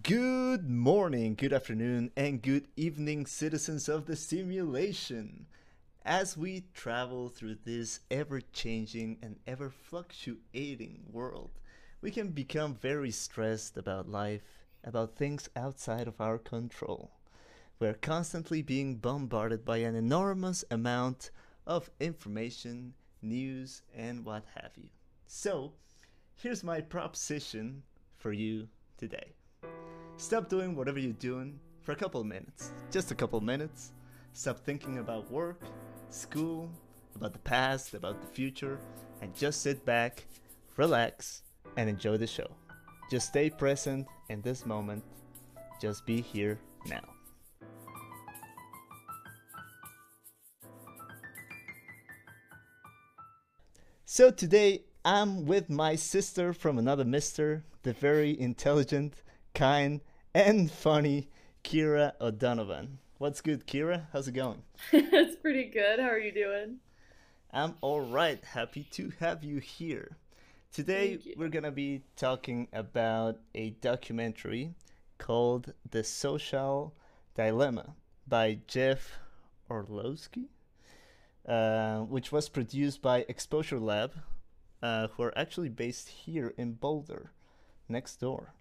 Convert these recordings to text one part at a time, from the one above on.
Good morning, good afternoon, and good evening, citizens of the simulation. As we travel through this ever changing and ever fluctuating world, we can become very stressed about life, about things outside of our control. We're constantly being bombarded by an enormous amount of information, news, and what have you. So, here's my proposition for you today. Stop doing whatever you're doing for a couple minutes, just a couple minutes. Stop thinking about work, school, about the past, about the future, and just sit back, relax, and enjoy the show. Just stay present in this moment. Just be here now. So today I'm with my sister from another mister, the very intelligent, kind, and funny Kira O'Donovan. What's good, Kira? How's it going? it's pretty good. How are you doing? I'm all right. Happy to have you here. Today, we're going to be talking about a documentary called The Social Dilemma by Jeff Orlowski, uh, which was produced by Exposure Lab, uh, who are actually based here in Boulder, next door.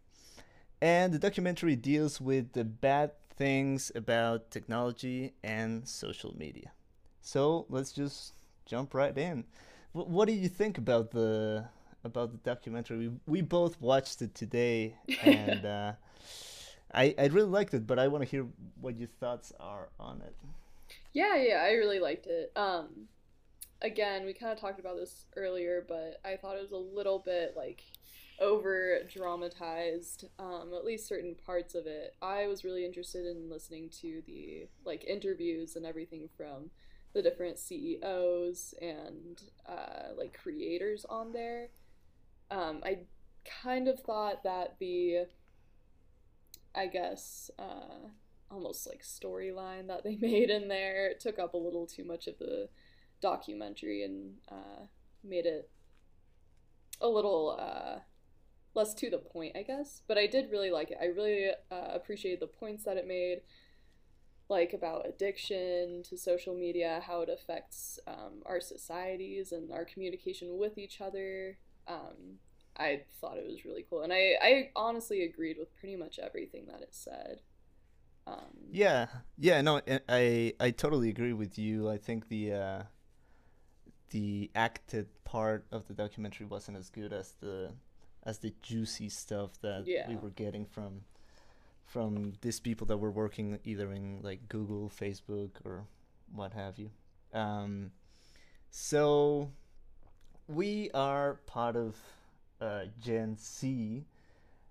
And the documentary deals with the bad things about technology and social media. So let's just jump right in. W- what do you think about the about the documentary? We, we both watched it today, and uh, I I really liked it. But I want to hear what your thoughts are on it. Yeah, yeah, I really liked it. Um, again, we kind of talked about this earlier, but I thought it was a little bit like over dramatized um, at least certain parts of it. I was really interested in listening to the like interviews and everything from the different ceos and uh, like creators on there. Um, i kind of thought that the i guess uh, almost like storyline that they made in there took up a little too much of the documentary and uh, made it a little uh, less to the point, I guess. But I did really like it. I really uh, appreciated the points that it made, like about addiction to social media, how it affects um, our societies and our communication with each other. Um, I thought it was really cool, and I I honestly agreed with pretty much everything that it said. Um, yeah, yeah, no, I I totally agree with you. I think the uh, the acted part of the documentary wasn't as good as the as the juicy stuff that yeah. we were getting from from these people that were working either in like Google, Facebook, or what have you. Um, so we are part of uh, Gen Z,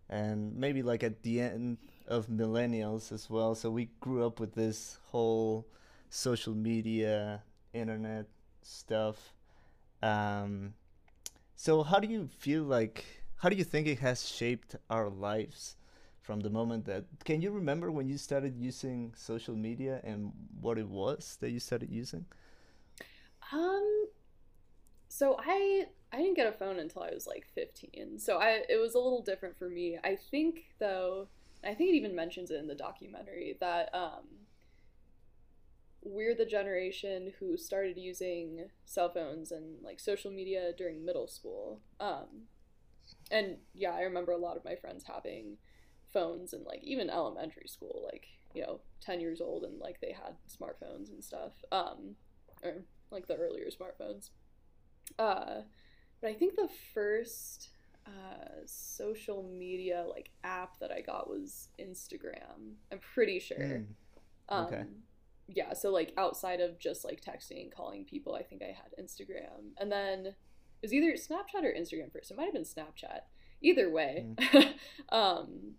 and maybe like at the end of millennials as well. So we grew up with this whole social media, internet stuff. Um, so how do you feel like? How do you think it has shaped our lives from the moment that can you remember when you started using social media and what it was that you started using? Um so i i didn't get a phone until i was like 15 so i it was a little different for me. I think though i think it even mentions it in the documentary that um we're the generation who started using cell phones and like social media during middle school. Um and yeah, I remember a lot of my friends having phones and like even elementary school, like you know, ten years old, and like they had smartphones and stuff, um, or like the earlier smartphones. Uh, but I think the first uh, social media like app that I got was Instagram. I'm pretty sure. Mm. Okay. Um, yeah, so like outside of just like texting and calling people, I think I had Instagram, and then it was either Snapchat or Instagram first. It might have been Snapchat. Either way, mm. um,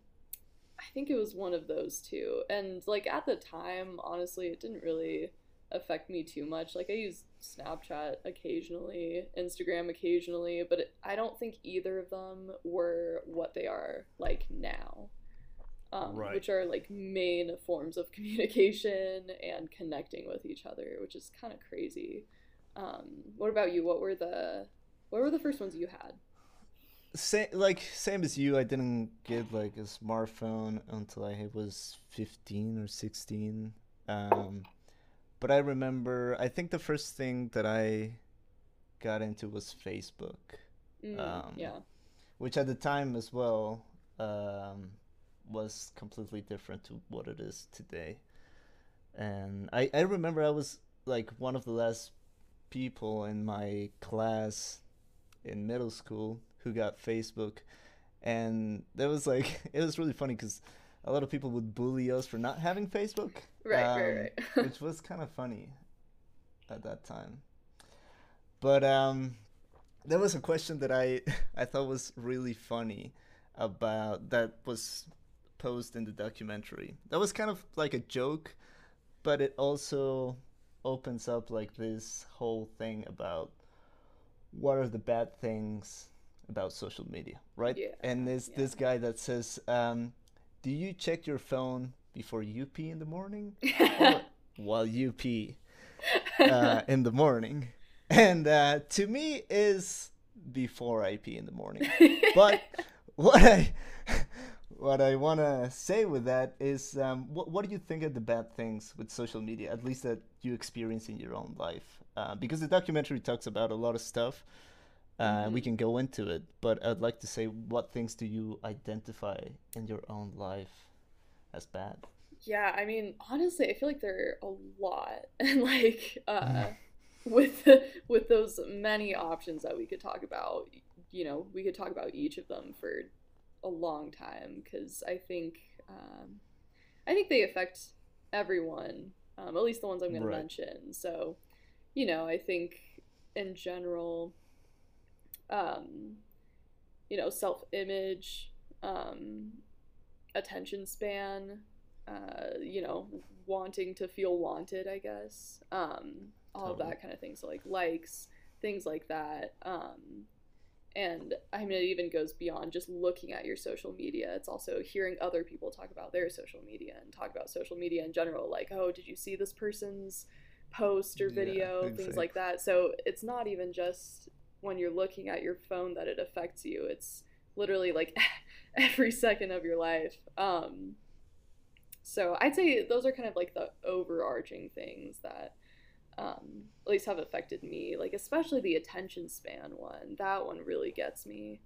I think it was one of those two. And like at the time, honestly, it didn't really affect me too much. Like I use Snapchat occasionally, Instagram occasionally, but it, I don't think either of them were what they are like now. Um, right. Which are like main forms of communication and connecting with each other, which is kind of crazy. Um, what about you? What were the what were the first ones you had? same like same as you. I didn't get like a smartphone until I was fifteen or sixteen. Um, but I remember. I think the first thing that I got into was Facebook. Mm, Um, yeah. which at the time as well um, was completely different to what it is today. And I, I remember I was like one of the last people in my class in middle school who got Facebook. And that was like, it was really funny because a lot of people would bully us for not having Facebook. Right, um, right, right. which was kind of funny at that time. But um, there was a question that I I thought was really funny about that was posed in the documentary. That was kind of like a joke, but it also opens up like this whole thing about what are the bad things about social media, right? Yeah, and there's yeah. this guy that says, um, "Do you check your phone before you pee in the morning, or while you pee uh, in the morning?" And uh, to me, is before I pee in the morning. But what I what I want to say with that is, um, what what do you think of the bad things with social media, at least that you experience in your own life? Uh, because the documentary talks about a lot of stuff. Uh, We Mhm. can go into it, but I'd like to say, what things do you identify in your own life as bad? Yeah, I mean, honestly, I feel like there are a lot, and like Mm-hmm. uh, with with those many options that we could talk about, you know, we could talk about each of them for a long time because I think um, I think they affect everyone, um, at least the ones I'm going Right. to mention. So, you know, I think in general, um, you know, self image, um, attention span, uh, you know, wanting to feel wanted, I guess. Um, all of that kind of thing. So like likes, things like that. And I mean, it even goes beyond just looking at your social media. It's also hearing other people talk about their social media and talk about social media in general. Like, oh, did you see this person's post or Yeah, video? Things like that. So it's not even just when you're looking at your phone that it affects you. It's literally like every second of your life. Um, so I'd say those are kind of like the overarching things that um, at least have affected me. Like especially the attention span one. That one really gets me.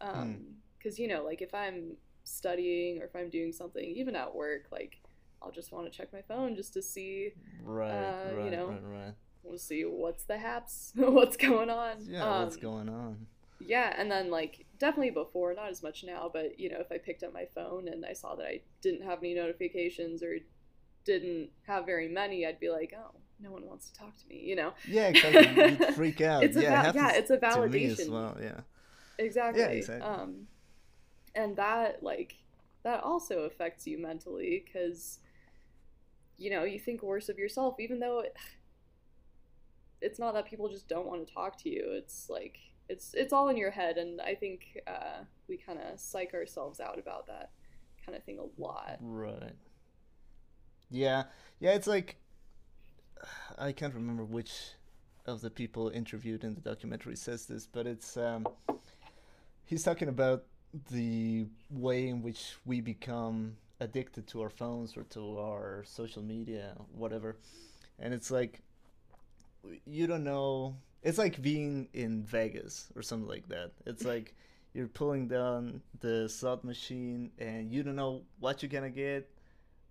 Um, because you know, like if I'm studying or if I'm doing something, even at work, like I'll just want to check my phone just to see, Right, Uh, you right, know, right, right. to see what's the haps, what's going on. Yeah, what's Um, going on? yeah, and then like definitely before, not as much now, but you know, if I picked up my phone and I saw that I didn't have any notifications or didn't have very many, I'd be like, oh, no one wants to talk to me, you know? Yeah, exactly. You'd freak out. It's a yeah, it yeah, it's a to me as validation. well. Yeah. Exactly. exactly. Um, and that like that also affects you mentally because you know you think worse of yourself, even though it, it's not that people just don't want to talk to you. It's like it's it's all in your head, and I think uh, we kind of psych ourselves out about that kind of thing a lot. Right. Yeah, yeah. It's like I can't remember which of the people interviewed in the documentary says this, but it's um, he's talking about the way in which we become addicted to our phones or to our social media, whatever, and it's like you don't know. It's like being in Vegas or something like that. It's like you're pulling down the slot machine and you don't know what you're gonna get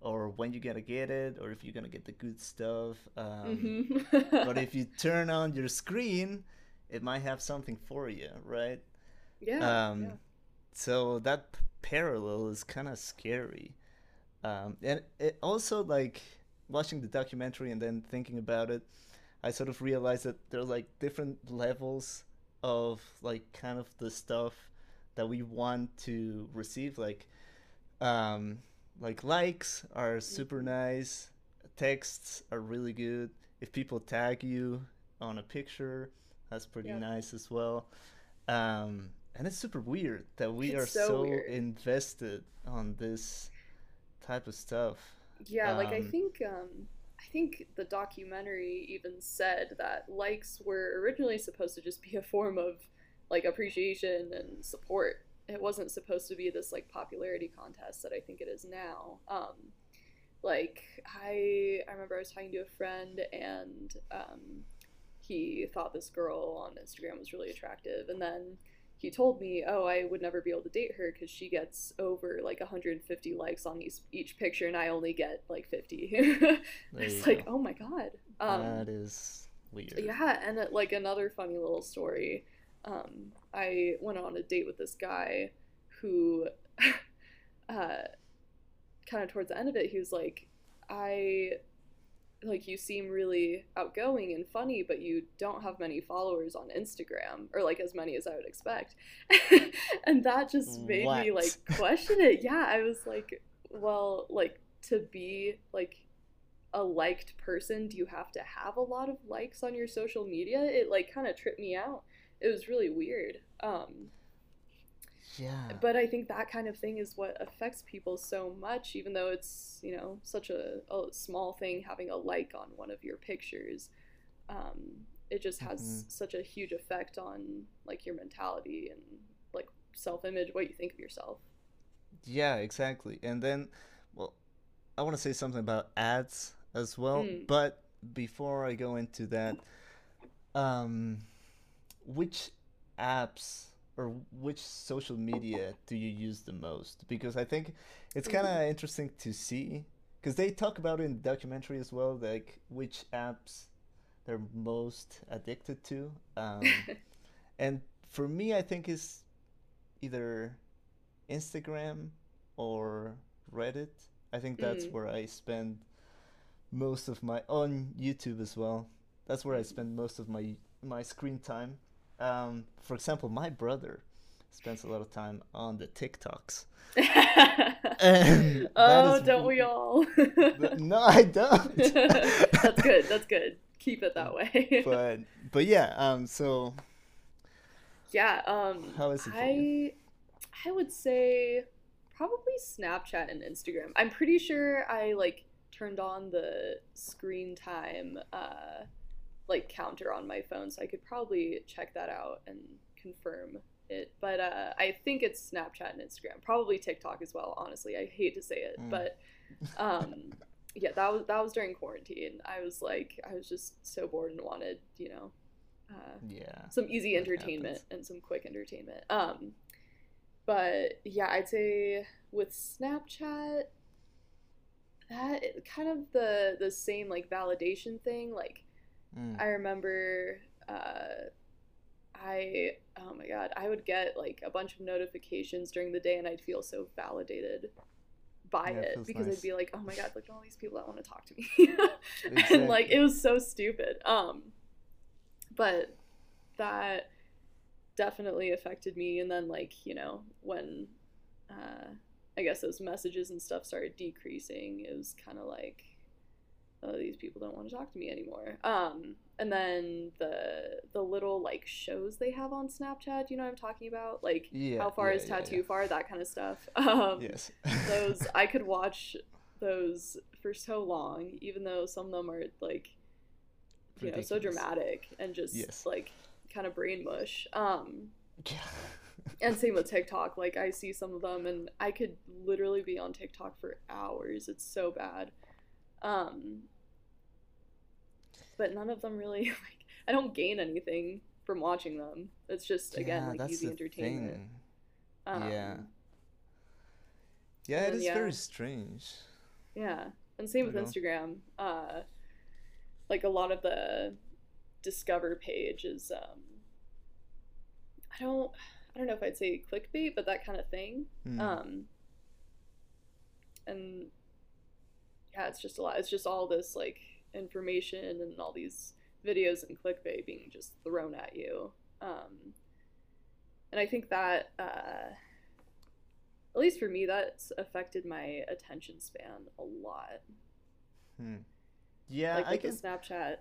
or when you're gonna get it or if you're gonna get the good stuff um, Mhm. but if you turn on your screen it might have something for you right yeah, um, yeah. so that p- parallel is kind of scary um, and it also like watching the documentary and then thinking about it i sort of realized that there are like different levels of like kind of the stuff that we want to receive like um like likes are super Mhm. nice texts are really good if people tag you on a picture that's pretty Yeah. nice as well um and it's super weird that we It's are so so, invested on this type of stuff Yeah, like I Um, think um I think the documentary even said that likes were originally supposed to just be a form of like appreciation and support. It wasn't supposed to be this like popularity contest that I think it is now. Um, like I I remember I was talking to a friend and um, he thought this girl on Instagram was really attractive and then he told me, "Oh, I would never be able to date her because she gets over like 150 likes on each each picture, and I only get like 50." it's like, go. oh my god, um, that is weird. Yeah, and it, like another funny little story. Um, I went on a date with this guy who, uh, kind of towards the end of it, he was like, "I like you seem really outgoing and funny but you don't have many followers on instagram or like as many as i would expect. And that just made what? me like question it. Yeah i was like well like to be like a liked person do you have to have a lot of likes on your social media? It like kind of tripped me out it was really weird um yeah. But I think that kind of thing is what affects people so much, even though it's, you know, such a, a small thing having a like on one of your pictures. Um, it just has mm-hmm. such a huge effect on like your mentality and like self image, what you think of yourself. Yeah, exactly. And then, well, I want to say something about ads as well. Mm. But before I go into that, um, which apps or which social media do you use the most? Because I think it's kind of mm-hmm. interesting to see because they talk about it in the documentary as well, like which apps they're most addicted to. Um, and for me, I think it's either Instagram or Reddit. I think that's mm. where I spend most of my on YouTube as well. That's where I spend most of my my screen time um, for example, my brother spends a lot of time on the TikToks. oh, don't we all? no, I don't. That's good. That's good. Keep it that way. but but yeah, um, so yeah, um, how is it? I I would say probably Snapchat and Instagram. I'm pretty sure I like turned on the screen time uh like counter on my phone, so I could probably check that out and confirm it. But uh, I think it's Snapchat and Instagram, probably TikTok as well. Honestly, I hate to say it, mm. but um, yeah, that was that was during quarantine. I was like, I was just so bored and wanted, you know, uh, yeah, some easy entertainment and some quick entertainment. Um, but yeah, I'd say with Snapchat, that kind of the the same like validation thing, like Mm. I remember uh, I oh my god, I would get like a bunch of notifications during the day and I'd feel so validated by yeah, it, it because nice. I'd be like, "Oh my god, look at all these people that want to talk to me." exactly. And like it was so stupid. Um but that definitely affected me and then like, you know, when uh I guess those messages and stuff started decreasing, it was kind of like oh, these people don't want to talk to me anymore. Um, and then the the little like shows they have on Snapchat, you know what I'm talking about? Like yeah, how far yeah, is tattoo yeah, far, that kind of stuff. Um, yes. those I could watch those for so long, even though some of them are like you Ridiculous. know so dramatic and just yes. like kind of brain mush. Um, yeah. and same with TikTok. Like I see some of them, and I could literally be on TikTok for hours. It's so bad. Um, but none of them really like I don't gain anything from watching them. It's just again yeah, like easy entertainment. Um, yeah. Yeah, it is yeah. very strange. Yeah. And same with know. Instagram. Uh like a lot of the discover page is um I don't I don't know if I'd say clickbait, but that kind of thing. Mm. Um and yeah, it's just a lot. It's just all this like information and all these videos and clickbait being just thrown at you. Um, and I think that, uh, at least for me, that's affected my attention span a lot. Hmm. Yeah, like I can... Snapchat.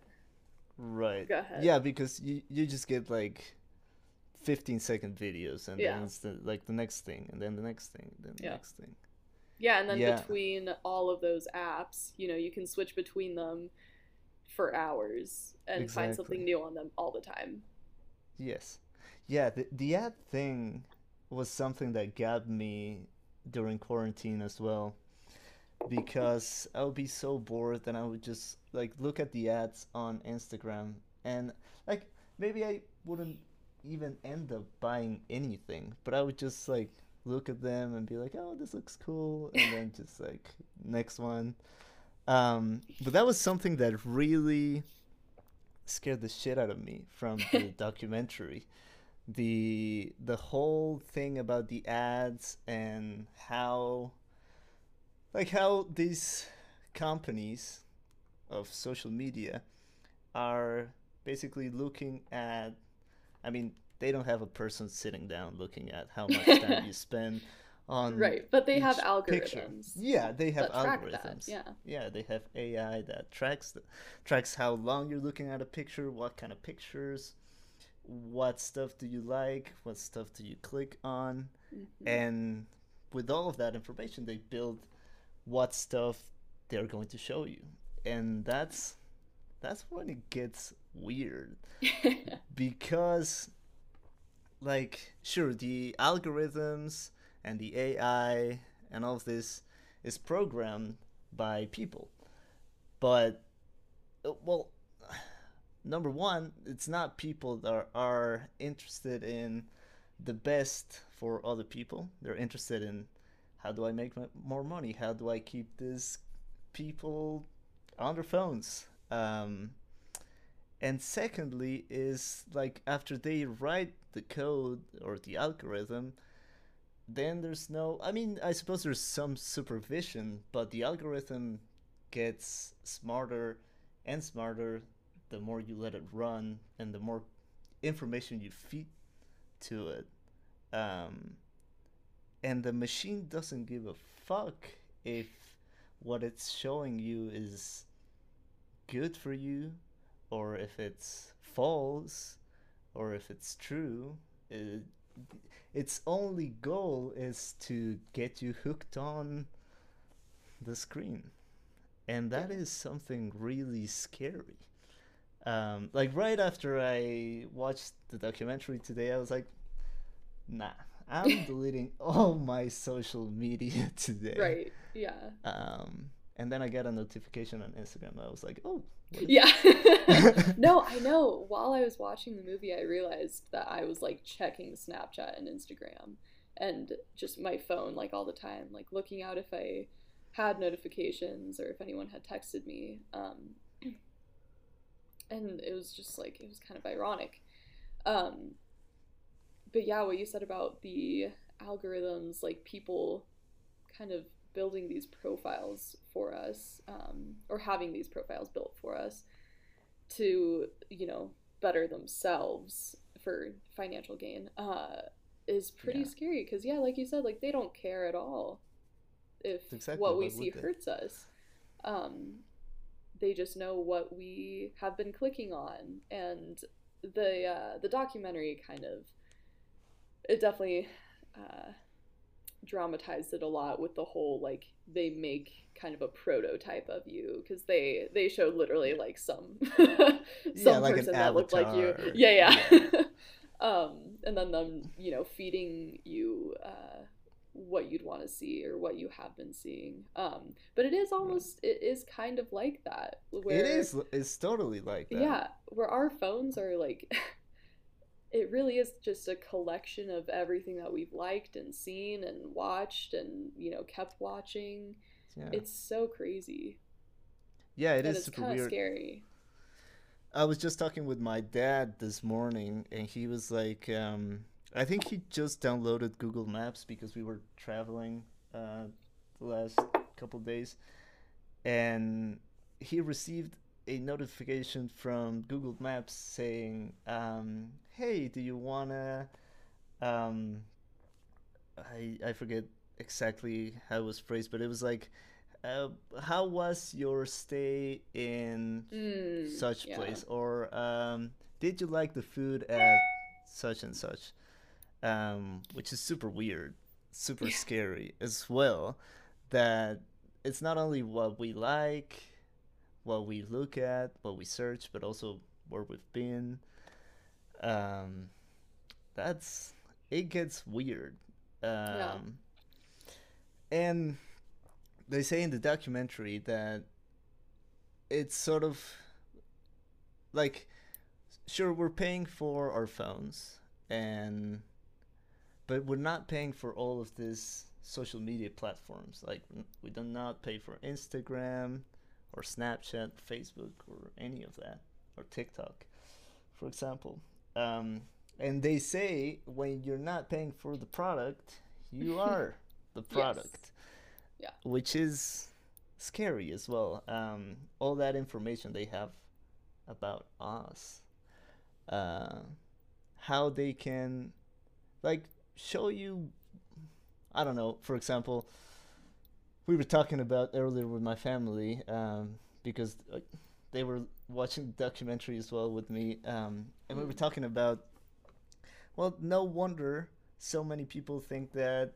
Right. Go ahead. Yeah, because you you just get like 15 second videos and yeah. then it's the, like the next thing and then the next thing then the yeah. next thing yeah, and then yeah. between all of those apps, you know, you can switch between them for hours and exactly. find something new on them all the time. Yes. Yeah, the the ad thing was something that got me during quarantine as well because I would be so bored and I would just like look at the ads on Instagram and like maybe I wouldn't even end up buying anything, but I would just like look at them and be like, "Oh, this looks cool," and then just like next one. Um, but that was something that really scared the shit out of me from the documentary. The the whole thing about the ads and how like how these companies of social media are basically looking at I mean, they don't have a person sitting down looking at how much time you spend on right, but they have algorithms. picture. Yeah, they have that track that, algorithms. yeah. Yeah, they have AI that tracks the, tracks how long you're looking at a picture, what kind of pictures, what stuff do you like, what stuff do you click on, Mhm. and with all of that information, they build what stuff they're going to show you, and that's that's when it gets weird because like sure the algorithms and the AI and all of this is programmed by people. But uh, well number one it's not people that are, interested in the best for other people. They're interested in how do i make more money? How do i keep these people on their phones? Um, and secondly is like after they write the code or the algorithm then there's no i mean i suppose there's some supervision but the algorithm gets smarter and smarter the more you let it run and the more information you feed to it. Um, and the machine doesn't give a fuck if what it's showing you is good for you or if it's false or if it's true it, its only goal is to get you hooked on the screen and that is something really scary um, like right after i watched the documentary today i was like nah i'm deleting all my social media today right. Yeah. um, and then i got a notification on instagram i was like oh Yeah. no, I know. While I was watching the movie, I realized that I was like checking Snapchat and Instagram and just my phone like all the time, like looking out if I had notifications or if anyone had texted me. Um, and it was just like, it was kind of ironic. Um, but yeah, what you said about the algorithms, like people kind of building these profiles for us um, or having these profiles built for us to you know better themselves for financial gain uh, is pretty Yeah. scary because yeah like you said like they don't care at all if exactly what we see they? hurts us um, they just know what we have been clicking on and the uh, the documentary kind of it definitely uh, dramatized it a lot with the whole like they make kind of a prototype of you because they they showed literally like some some like person that looked like you. yeah yeah, Yeah. um and then them you know feeding you uh what you'd want to see or what you have been seeing. Um but it is almost it is kind of like that where it is it's totally like that. Yeah, where our phones are like it really is just a collection of everything that we've liked and seen and watched and you know kept watching. yeah, It's so crazy. yeah it and is it's super kind of weird scary. I was just talking with my dad this morning, and he was like, um, I think he just downloaded Google Maps because we were traveling uh, the last couple days, and he received a notification from Google Maps saying, um, "Hey, do you wanna?" Um, I I forget exactly how it was phrased, but it was like, uh, "How was your stay in?" Mm, such yeah. place or um, did you like the food at such and such um, which is super weird super scary as well that it's not only what we like what we look at what we search but also where we've been um, that's it gets weird. Um, Yeah. And they say in the documentary that it's sort of like sure we're paying for our phones and but we're not paying for all of these social media platforms like we do not pay for instagram or snapchat facebook or any of that or tiktok for example um, and they say when you're not paying for the product you are the product. Yeah. which is scary as well. Um, all that information they have about us uh, how they can like show you i don't know for example we were talking about earlier with my family um, because uh, they were watching the documentary as well with me um, and we were talking about well no wonder so many people think that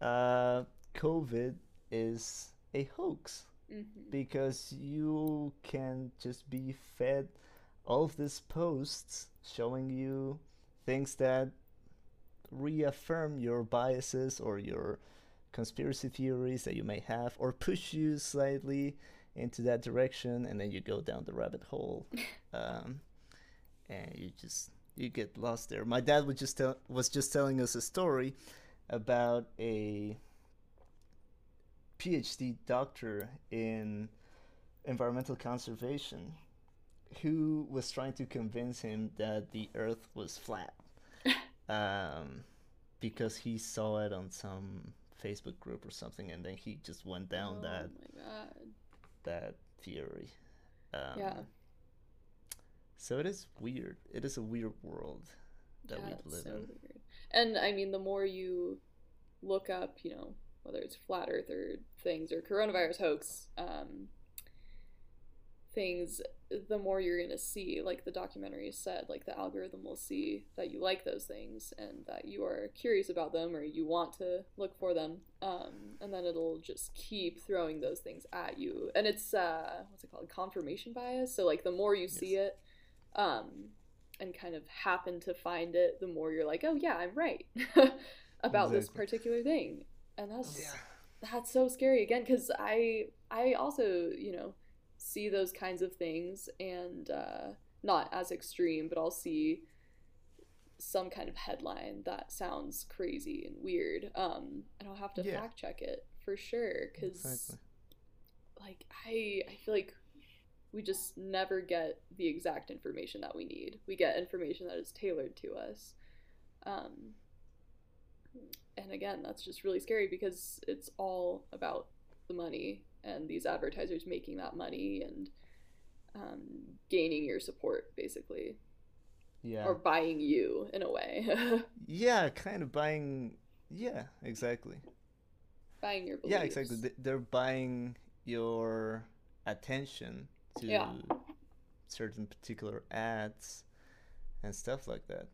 uh, covid is a hoax. Hmm because you can just be fed all of these posts showing you things that reaffirm your biases or your conspiracy theories that you may have or push you slightly into that direction and then you go down the rabbit hole um, and you just you get lost there my dad was just tell, was just telling us a story about a PhD doctor in environmental conservation who was trying to convince him that the earth was flat um, because he saw it on some Facebook group or something and then he just went down oh that my god. that theory um, Yeah. So it is weird it is a weird world that yeah, we live so in weird. And I mean, the more you look up, you know, whether it's flat Earth or things or coronavirus hoax, um, things, the more you're gonna see. Like the documentary said, like the algorithm will see that you like those things and that you are curious about them or you want to look for them, um, and then it'll just keep throwing those things at you. And it's uh, what's it called? Confirmation bias. So like the more you see it, um, and kind of happen to find it, the more you're like, oh yeah, I'm right about this particular thing, and that's yeah. that's so scary again because I I also you know see those kinds of things and uh, not as extreme, but I'll see some kind of headline that sounds crazy and weird, um, and I'll have to Yeah. fact check it for sure because exactly. like I I feel like we just never get the exact information that we need. We get information that is tailored to us. Um, and again, that's just really scary because it's all about the money and these advertisers making that money and um, gaining your support, basically, yeah or buying you in a way, yeah kind of buying yeah exactly buying your beliefs. Yeah, exactly. They- They're buying your attention to Yeah. certain particular ads and stuff like that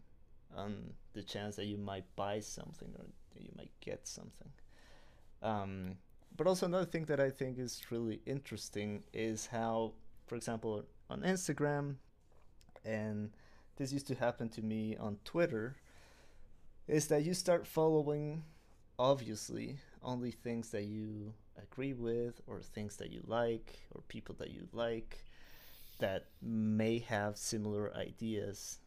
on the chance that you might buy something or you might get something. Um, but also another thing that I think is really interesting is how, for example, on Instagram, and this used to happen to me on Twitter, is that you start following obviously only things that you agree with or things that you like or people that you like that may have similar ideas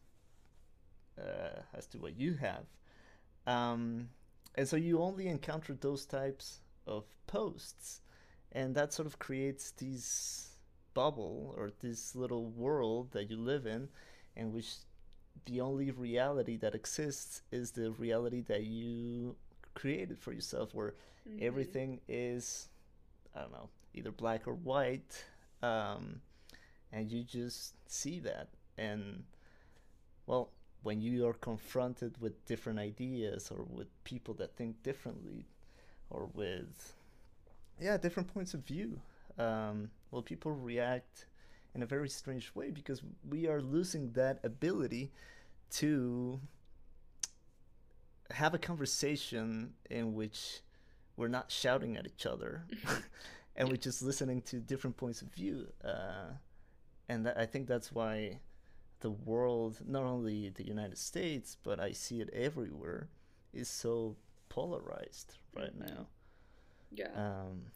uh, as to what you have um, and so you only encounter those types of posts and that sort of creates this bubble or this little world that you live in in which the only reality that exists is the reality that you created for yourself where Mhm. everything is i don't know either black or white um, and you just see that. And well when you are confronted with different ideas or with people that think differently or with yeah different points of view um, well people react in a very strange way because we are losing that ability to have a conversation in which we're not shouting at each other and we're just listening to different points of view uh, and that, i think that's why the world, not only the United States, but I see it everywhere, is so polarized right mm-hmm. now. Yeah. Um,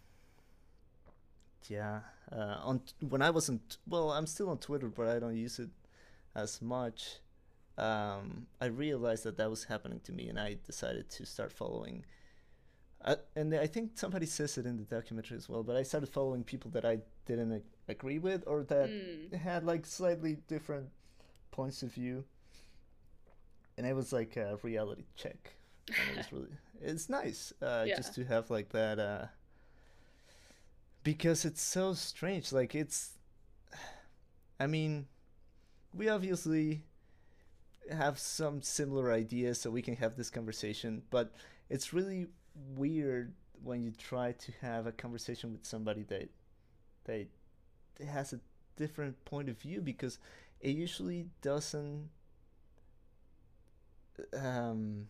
yeah. Uh, on when I wasn't well, I'm still on Twitter, but I don't use it as much. Um, I realized that that was happening to me, and I decided to start following. Uh, and I think somebody says it in the documentary as well, but I started following people that I didn't ag- agree with or that mm. had like slightly different points of view. And it was like a reality check. And it was really, it's nice uh, yeah. just to have like that. Uh, because it's so strange. Like it's, I mean, we obviously have some similar ideas, so we can have this conversation. But it's really weird when you try to have a conversation with somebody that that has a different point of view because it usually doesn't um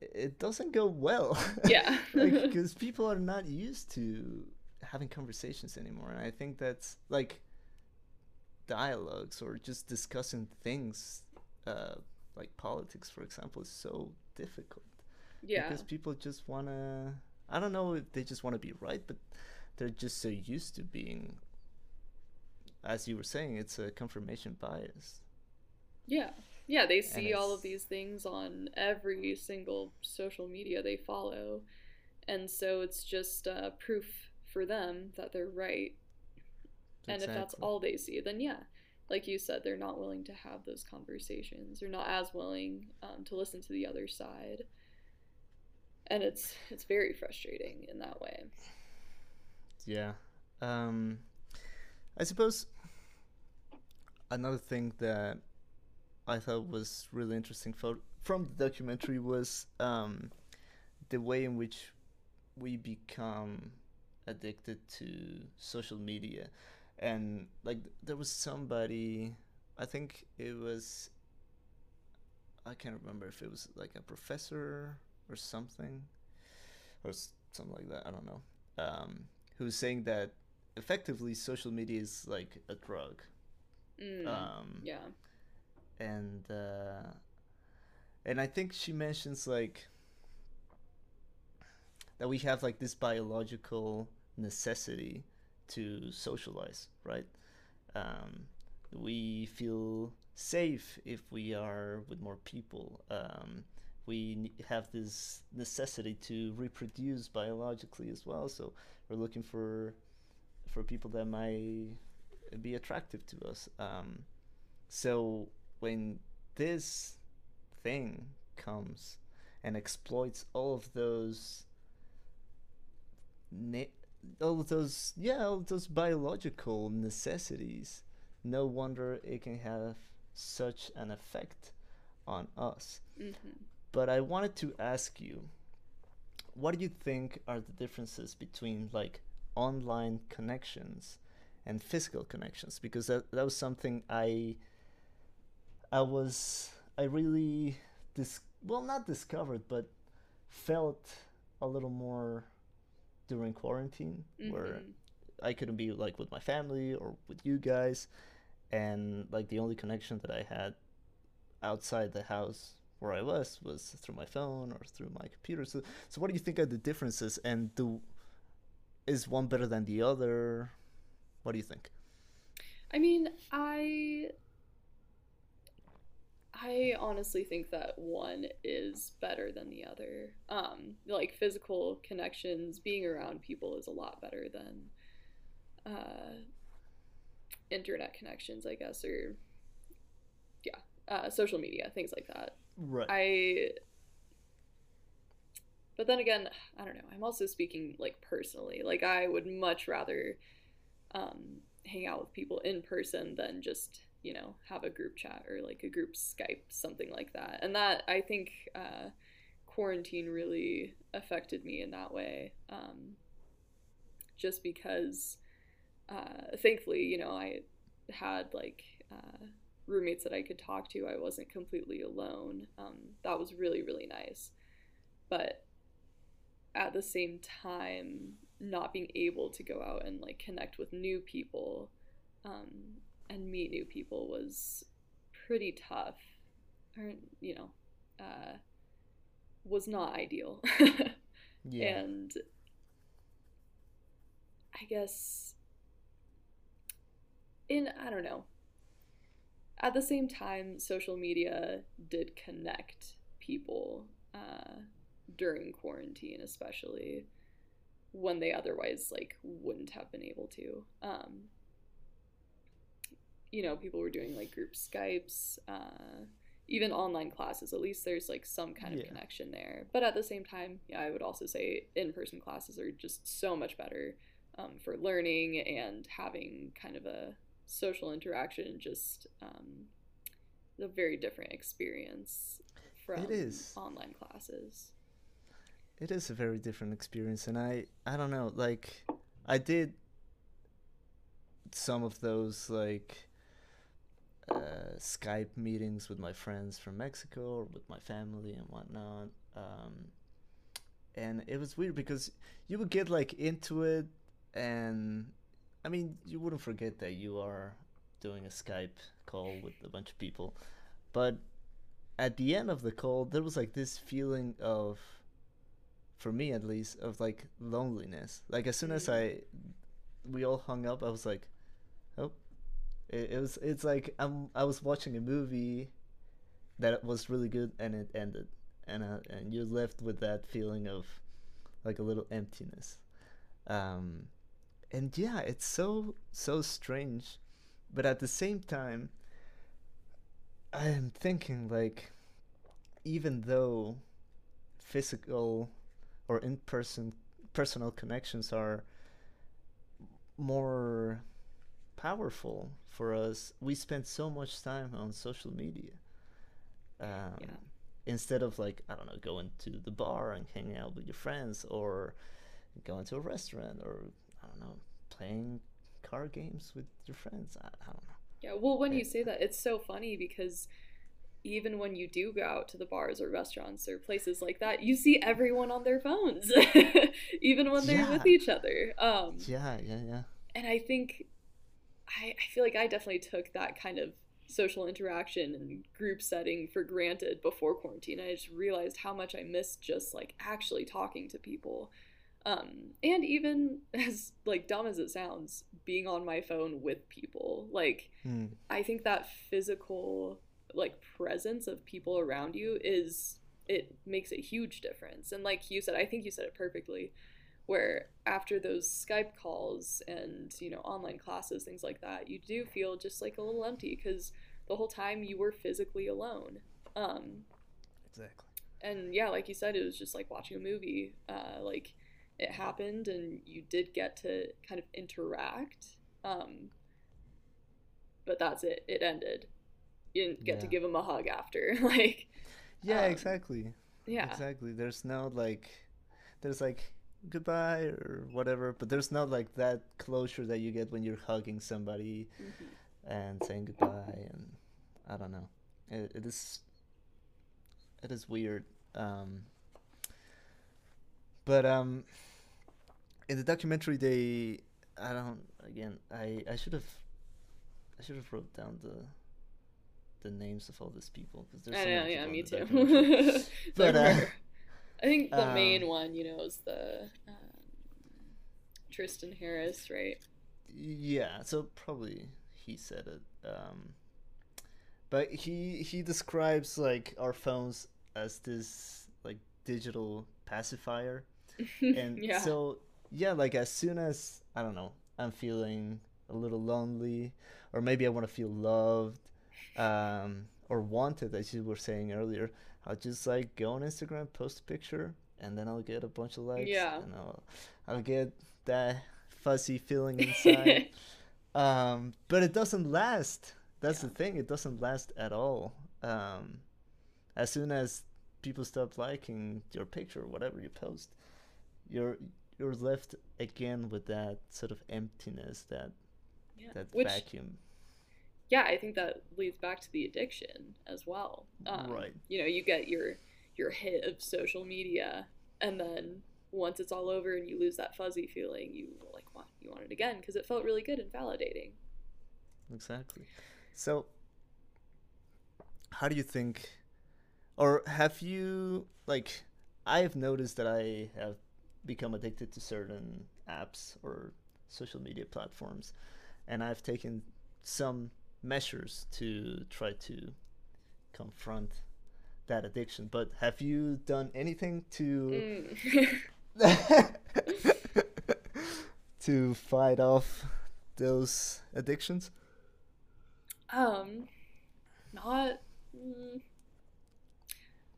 it doesn't go well. Yeah. because like, people are not used to having conversations anymore. And I think that's like dialogues or just discussing things, uh, like politics, for example, is so difficult. Yeah. Because people just want to, I don't know if they just want to be right, but they're just so used to being, as you were saying, it's a confirmation bias. Yeah. Yeah, they see all of these things on every single social media they follow. And so it's just uh, proof for them that they're right. Exactly. And if that's all they see, then yeah, like you said, they're not willing to have those conversations. They're not as willing um, to listen to the other side. And it's it's very frustrating in that way. Yeah. Um, I suppose another thing that I thought was really interesting for, from the documentary was um, the way in which we become addicted to social media. And like there was somebody, I think it was, I can't remember if it was like a professor or something, or something like that. I don't know. Um, who was saying that effectively social media is like a drug. Mm, um, yeah and uh, and I think she mentions like that we have like this biological necessity to socialize, right? Um, we feel safe if we are with more people. Um, we have this necessity to reproduce biologically as well, so we're looking for for people that might be attractive to us. Um, so when this thing comes and exploits all of those all of those yeah all of those biological necessities no wonder it can have such an effect on us mm-hmm. But i wanted to ask you what do you think are the differences between like online connections and physical connections because that, that was something i I was I really dis well not discovered but felt a little more during quarantine mm-hmm. where I couldn't be like with my family or with you guys and like the only connection that I had outside the house where I was was through my phone or through my computer. So so what do you think are the differences and do is one better than the other? What do you think? I mean, I I honestly think that one is better than the other. Um, like physical connections, being around people is a lot better than uh, internet connections, I guess, or yeah, uh, social media, things like that. Right. I. But then again, I don't know. I'm also speaking like personally. Like I would much rather um, hang out with people in person than just you know have a group chat or like a group skype something like that and that i think uh, quarantine really affected me in that way um, just because uh, thankfully you know i had like uh, roommates that i could talk to i wasn't completely alone. Um, that was really really nice. But at the same time not being able to go out and like connect with new people um, and meet new people was pretty tough. Or you know uh, was not ideal. Yeah. and i guess in i don't know at the same time social media did connect people uh, during quarantine especially when they otherwise like wouldn't have been able to um, you know, people were doing like group Skypes, uh, even online classes. At least there's like some kind of yeah. connection there. But at the same time, yeah, I would also say in person classes are just so much better um, for learning and having kind of a social interaction, just um, a very different experience from it is. online classes. It is a very different experience, and I I don't know, like I did some of those like uh, Skype meetings with my friends from Mexico or with my family and whatnot. Um, and it was weird because you would get like into it, and I mean, you wouldn't forget that you are doing a Skype call with a bunch of people, but at the end of the call, there was like this feeling of, for me at least, of like loneliness. Like as soon as I, we all hung up, I was like, oh, it, it was it's like I'm I was watching a movie that was really good and it ended, and uh, and you're left with that feeling of like a little emptiness. Um, and yeah, it's so so strange, but at the same time, I am thinking like, even though physical or in person personal connections are more powerful for us. We spend so much time on social media. Um, yeah. Instead of like I don't know, going to the bar and hanging out with your friends, or going to a restaurant, or don't know, playing card games with your friends. I, I don't know. Yeah, well, when you say that, it's so funny because even when you do go out to the bars or restaurants or places like that, you see everyone on their phones, even when they're yeah. with each other. Um, yeah, yeah, yeah. And I think I, I feel like I definitely took that kind of social interaction and group setting for granted before quarantine. I just realized how much I missed just like actually talking to people. Um, and even as like dumb as it sounds, being on my phone with people. Like mm. I think that physical like presence of people around you is it makes a huge difference. And like you said, I think you said it perfectly where after those Skype calls and you know online classes things like that you do feel just like a little empty because the whole time you were physically alone um exactly and yeah like you said it was just like watching a movie uh like it happened and you did get to kind of interact um but that's it. It ended. You didn't get yeah. to give him a hug after like yeah um, exactly. yeah. Exactly. There's no like there's like goodbye or whatever but there's not like that closure that you get when you're hugging somebody mm-hmm. and saying goodbye and i don't know. It, it is it is weird. Um but um in the documentary they i don't again i i should have i should have wrote down the the names of all these people because there's so I know, yeah, me too. but uh, I think the um, main one, you know, is the um, Tristan Harris, right? Yeah, so probably he said it. Um, but he he describes like our phones as this like digital pacifier, and yeah. so yeah, like as soon as I don't know, I'm feeling a little lonely, or maybe I want to feel loved, um, or wanted, as you were saying earlier. I'll just like go on Instagram, post a picture, and then I'll get a bunch of likes. Yeah. And I'll I'll get that fuzzy feeling inside. um, but it doesn't last. That's yeah. the thing. It doesn't last at all. Um, as soon as people stop liking your picture or whatever you post, you're you're left again with that sort of emptiness, that yeah. that Which, vacuum yeah, I think that leads back to the addiction as well. Um, right. You know, you get your your hit of social media, and then once it's all over and you lose that fuzzy feeling, you like want you want it again because it felt really good and validating. exactly. So, how do you think, or have you like? I've noticed that I have become addicted to certain apps or social media platforms, and I've taken some measures to try to confront that addiction. But have you done anything to mm. to fight off those addictions? Um, not. Mm,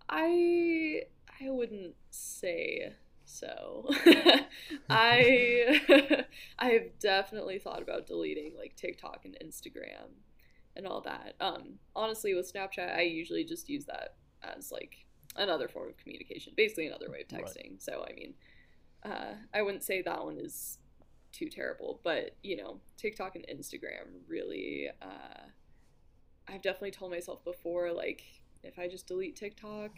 I I wouldn't say so. I I have definitely thought about deleting like TikTok and Instagram and all that. Um, honestly, with Snapchat, I usually just use that as like another form of communication, basically another way of texting. Right. So I mean, uh, I wouldn't say that one is too terrible, but you know, TikTok and Instagram really. Uh, I've definitely told myself before, like, if I just delete TikTok,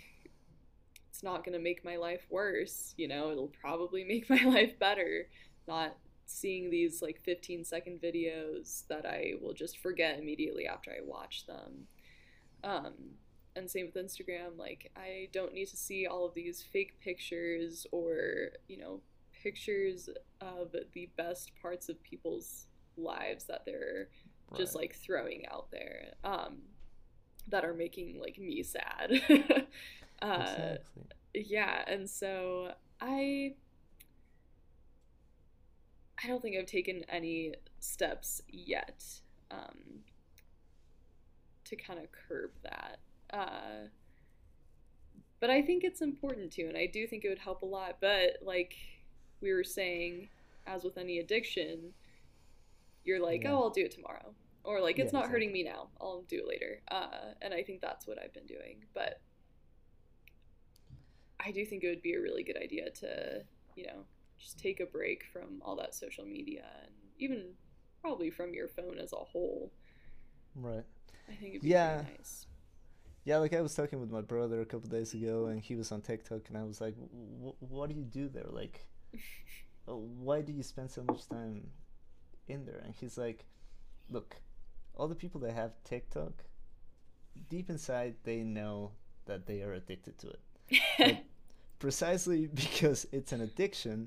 it's not going to make my life worse. You know, it'll probably make my life better. Not seeing these like 15 second videos that I will just forget immediately after I watch them. Um, and same with Instagram. Like, I don't need to see all of these fake pictures or, you know, pictures of the best parts of people's lives that they're right. just like throwing out there um, that are making like me sad. uh, exactly. Yeah, and so I I don't think I've taken any steps yet um, to kind of curb that. Uh, but I think it's important to, and I do think it would help a lot. But like we were saying, as with any addiction, you're like, yeah. oh, I'll do it tomorrow, or like it's yeah, not exactly. hurting me now, I'll do it later. Uh, and I think that's what I've been doing. But I do think it would be a really good idea to, you know, just take a break from all that social media and even probably from your phone as a whole. Right. I think it'd be yeah. nice. Yeah, like I was talking with my brother a couple days ago, and he was on TikTok, and I was like, "What do you do there? Like, uh, why do you spend so much time in there?" And he's like, "Look, all the people that have TikTok, deep inside, they know that they are addicted to it. precisely because it's an addiction,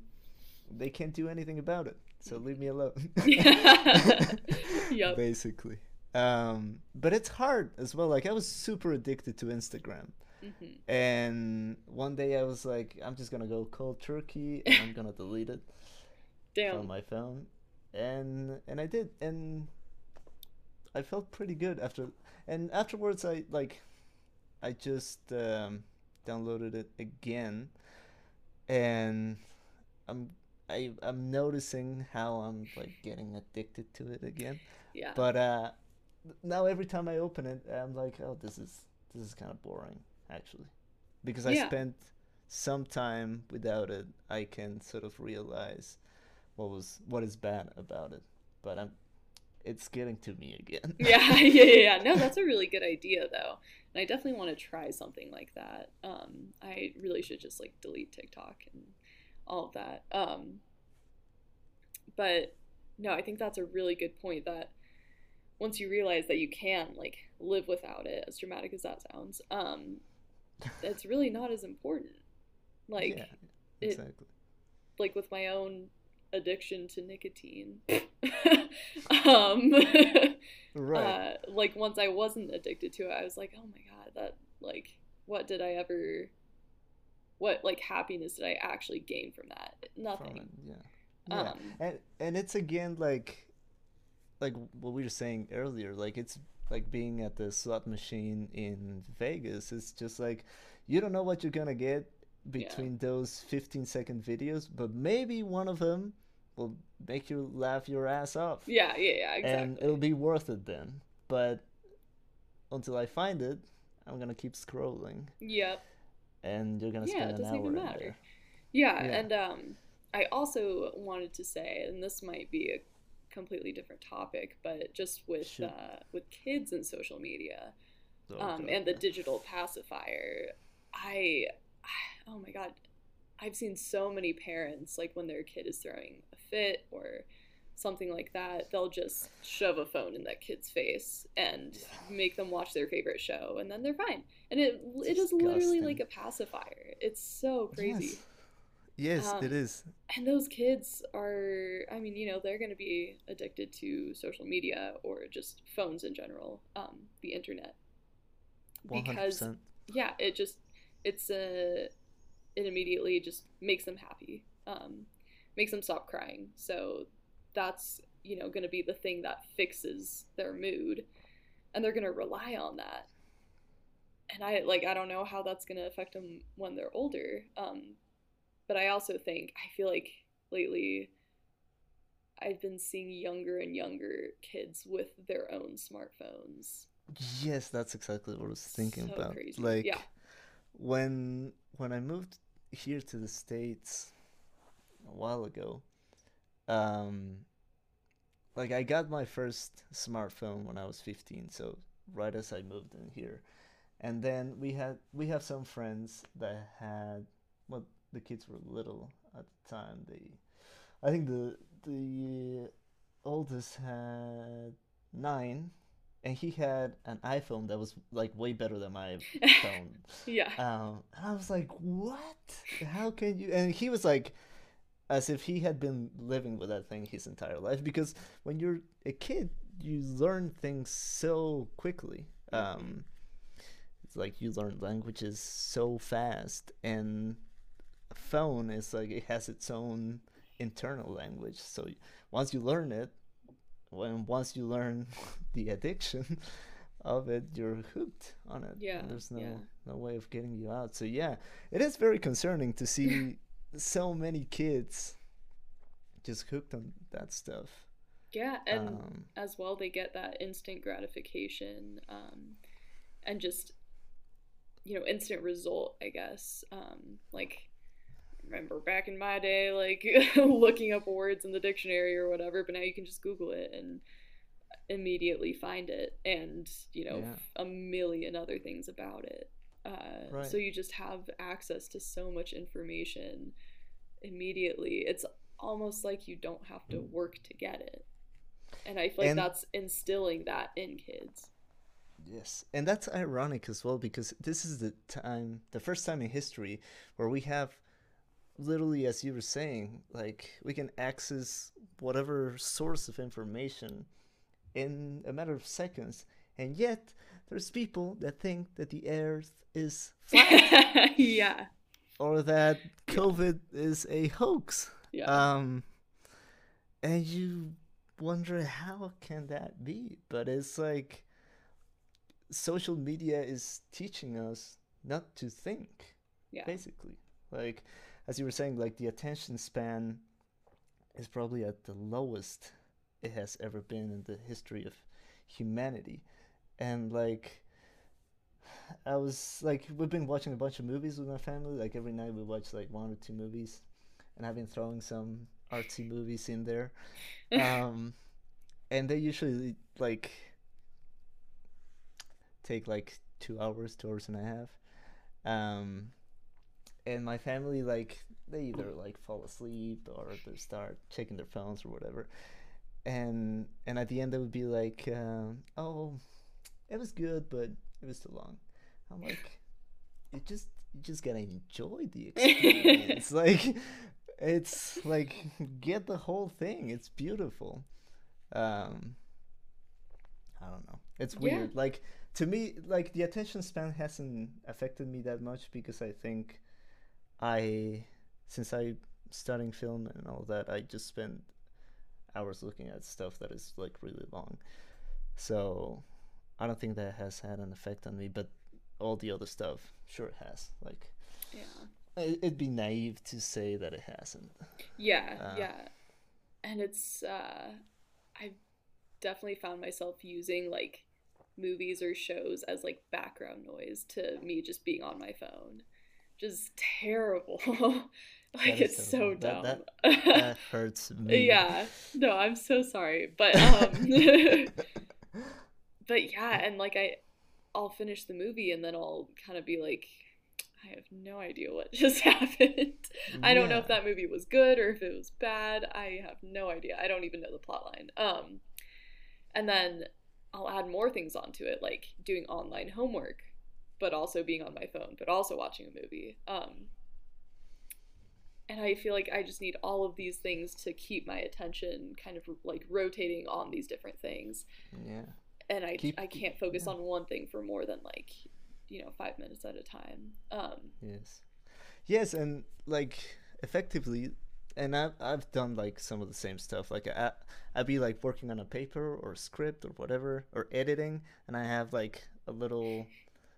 they can't do anything about it. So leave me alone. yep. Basically. Um, but it's hard as well. Like I was super addicted to Instagram. Mm-hmm. And one day I was like, I'm just gonna go cold turkey and I'm gonna delete it Damn. from my phone. And and I did, and I felt pretty good after. And afterwards, I like, I just um, downloaded it again, and I'm I I'm noticing how I'm like getting addicted to it again. Yeah. But uh, now every time I open it, I'm like, oh, this is this is kind of boring actually, because I yeah. spent some time without it. I can sort of realize what was what is bad about it, but I'm it's getting to me again. yeah, yeah, yeah. No, that's a really good idea though. And I definitely want to try something like that. Um, I really should just like delete TikTok and all of that. Um, but no, I think that's a really good point that once you realize that you can like live without it, as dramatic as that sounds, um, it's really not as important. Like, yeah, exactly. It, like with my own addiction to nicotine. um, right. Uh, like once I wasn't addicted to it, I was like, oh my god, that like, what did I ever? What like happiness did I actually gain from that? Nothing. From yeah. Yeah. Um, and and it's again like, like what we were saying earlier. Like it's like being at the slot machine in Vegas. It's just like you don't know what you're gonna get between yeah. those 15 second videos, but maybe one of them will make you laugh your ass off. Yeah, yeah, yeah, exactly. And it'll be worth it then. But until I find it, I'm gonna keep scrolling. Yep. And you're gonna spend yeah, an hour in there. Yeah, yeah, and um, I also wanted to say, and this might be a completely different topic, but just with uh, with kids and social media, oh, um, and the digital pacifier, I, oh my god, I've seen so many parents like when their kid is throwing a fit or something like that, they'll just shove a phone in that kid's face and make them watch their favorite show, and then they're fine. And it it is literally Disgusting. like a pacifier. It's so crazy. Yes, yes Um, it is. And those kids are, I mean, you know, they're going to be addicted to social media or just phones in general, um, the internet. One hundred because- percent. Yeah, it just, it's a, it immediately just makes them happy, um, makes them stop crying. So that's, you know, going to be the thing that fixes their mood. And they're going to rely on that. And I, like, I don't know how that's going to affect them when they're older. Um, but I also think I feel like lately I've been seeing younger and younger kids with their own smartphones. Yes, that's exactly what I was thinking So about. crazy. Like Yeah. When when I moved here to the States a while ago, um like I got my first smartphone when I was 15, so right as I moved in here. And then we had we have some friends that had well the kids were little at the time. They I think the the oldest had 9 and he had an iPhone that was like way better than my phone. yeah. Um, and I was like, "What? How can you?" And he was like, as if he had been living with that thing his entire life. Because when you're a kid, you learn things so quickly. Um, it's like you learn languages so fast, and a phone is like it has its own internal language. So once you learn it, when once you learn the addiction of it, you're hooked on it. Yeah, there's no yeah. no way of getting you out. So yeah, it is very concerning to see so many kids just hooked on that stuff. Yeah, and um, as well they get that instant gratification um, and just you know instant result i guess um, like remember back in my day like looking up words in the dictionary or whatever but now you can just google it and immediately find it and you know Yeah. a million other things about it. Uh, Right. so you just have access to so much information immediately. It's almost like you don't have to work to get it. And i feel like And- that's instilling that in kids. Yes, and that's ironic as well because this is the time, the first time in history where we have literally, as you were saying, like we can access whatever source of information in a matter of seconds, and yet there's people that think that the earth is flat yeah or that COVID is a hoax. yeah Um, and you wonder how can that be? But it's like social media is teaching us not to think, yeah basically. Like, as you were saying, like the attention span is probably at the lowest it has ever been in the history of humanity. And like, I was like, we've been watching a bunch of movies with my family. Like every night we watch like one or two movies, and I've been throwing some artsy movies in there. Um, and they usually like take like two hours, two hours and a half. Um, and my family like they either like fall asleep or they start checking their phones or whatever. And and at the end they would be like, um, "Oh, it was good, but it was too long." I'm like, "You just you just gotta enjoy the experience. like, it's like get the whole thing. It's beautiful." Um, I don't know. It's Yeah. weird. Like to me, like the attention span hasn't affected me that much because I think I, since I studying film and all that, I just spend hours looking at stuff that is like really long. So I don't think that has had an effect on me, but all the other stuff sure it has. Like yeah it- it'd be naive to say that it hasn't. yeah Uh, yeah and it's uh i've definitely found myself using like movies or shows as like background noise to me just being on my phone just terrible like That it's so dumb terrible. That- That hurts me. yeah no i'm so sorry but um but yeah and like i i'll finish the movie and then i'll kind of be like I have no idea what just happened. I don't know if that movie was good or if it was bad. I have no idea. I don't even know the plot line. Um, and then I'll add more things onto it, like doing online homework, but also being on my phone, but also watching a movie. Um, and I feel like I just need all of these things to keep my attention kind of like rotating on these different things. Yeah. And I, Keep- I can't focus yeah. on one thing for more than like, you know, five minutes at a time. Um, Yes. Yes, and like effectively, and I've I've done like some of the same stuff. Like I I'd be like working on a paper or script or whatever or editing, and I have like a little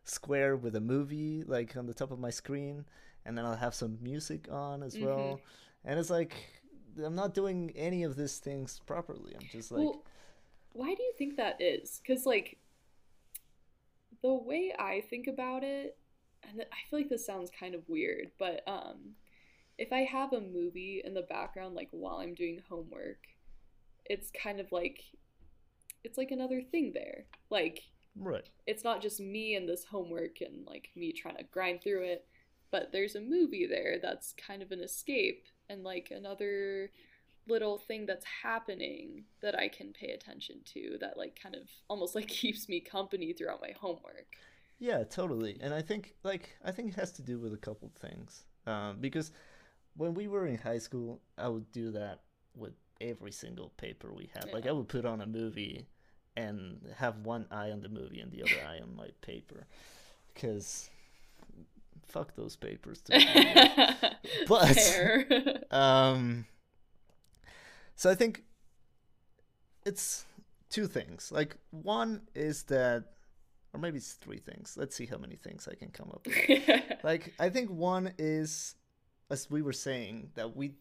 square with a movie like on the top of my screen, and then I'll have some music on as Mhm. well, and it's like I'm not doing any of these things properly. I'm just like well, why do you think that is? Because, like, the way I think about it, and I feel like this sounds kind of weird, but um, if I have a movie in the background, like while I'm doing homework, it's kind of like it's like another thing there. Like, right. it's not just me and this homework and like me trying to grind through it, but there's a movie there that's kind of an escape and like another little thing that's happening that I can pay attention to that like kind of almost like keeps me company throughout my homework. Yeah, totally. And I think like I think it has to do with a couple things. Um, because when we were in high school, I would do that with every single paper we had. Like I would put on a movie and have one eye on the movie and the other eye on my paper, because fuck those papers. But- Um, so I think it's two things. Like one is that, or maybe it's three things. Let's see how many things I can come up with. like I think one is, as we were saying, that we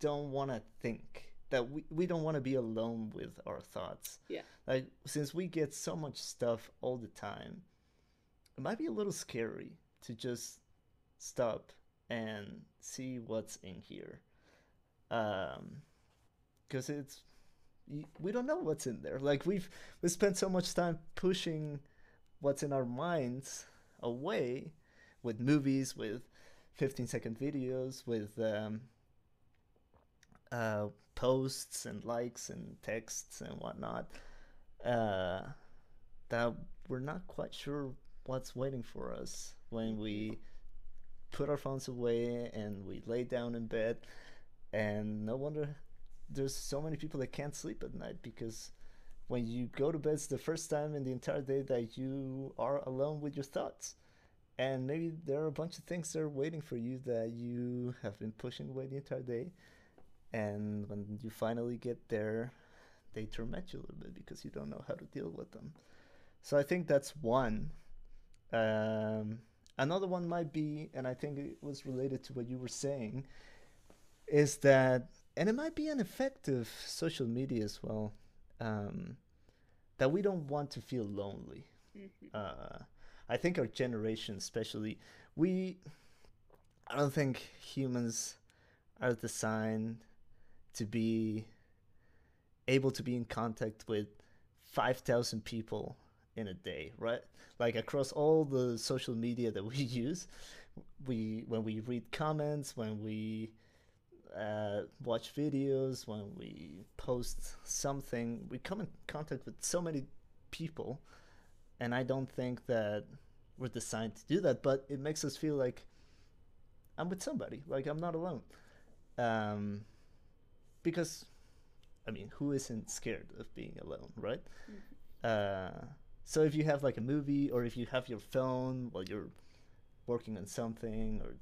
don't want to think. That we, we don't want to be alone with our thoughts. Yeah. Like since we get so much stuff all the time, it might be a little scary to just stop and see what's in here um because it's we don't know what's in there like we've we spent so much time pushing what's in our minds away with movies with 15 second videos with um uh posts and likes and texts and whatnot uh that we're not quite sure what's waiting for us when we put our phones away and we lay down in bed. And no wonder there's so many people that can't sleep at night because when you go to bed it's the first time in the entire day that you are alone with your thoughts. And maybe there are a bunch of things that are waiting for you that you have been pushing away the entire day and when you finally get there they torment you a little bit because you don't know how to deal with them so i think that's one um, another one might be, and I think it was related to what you were saying, is that, and it might be an effective social media as well, um, that we don't want to feel lonely. Mhm. Uh, I think our generation, especially, we, I don't think humans are designed to be able to be in contact with 5,000 people in a day, right? Like across all the social media that we use, we when we read comments, when we uh, watch videos, when we post something, we come in contact with so many people, and I don't think that we're designed to do that. But it makes us feel like I'm with somebody, like I'm not alone, um, because I mean, who isn't scared of being alone, right? Uh, so if you have like a movie, or if you have your phone while you're working on something, or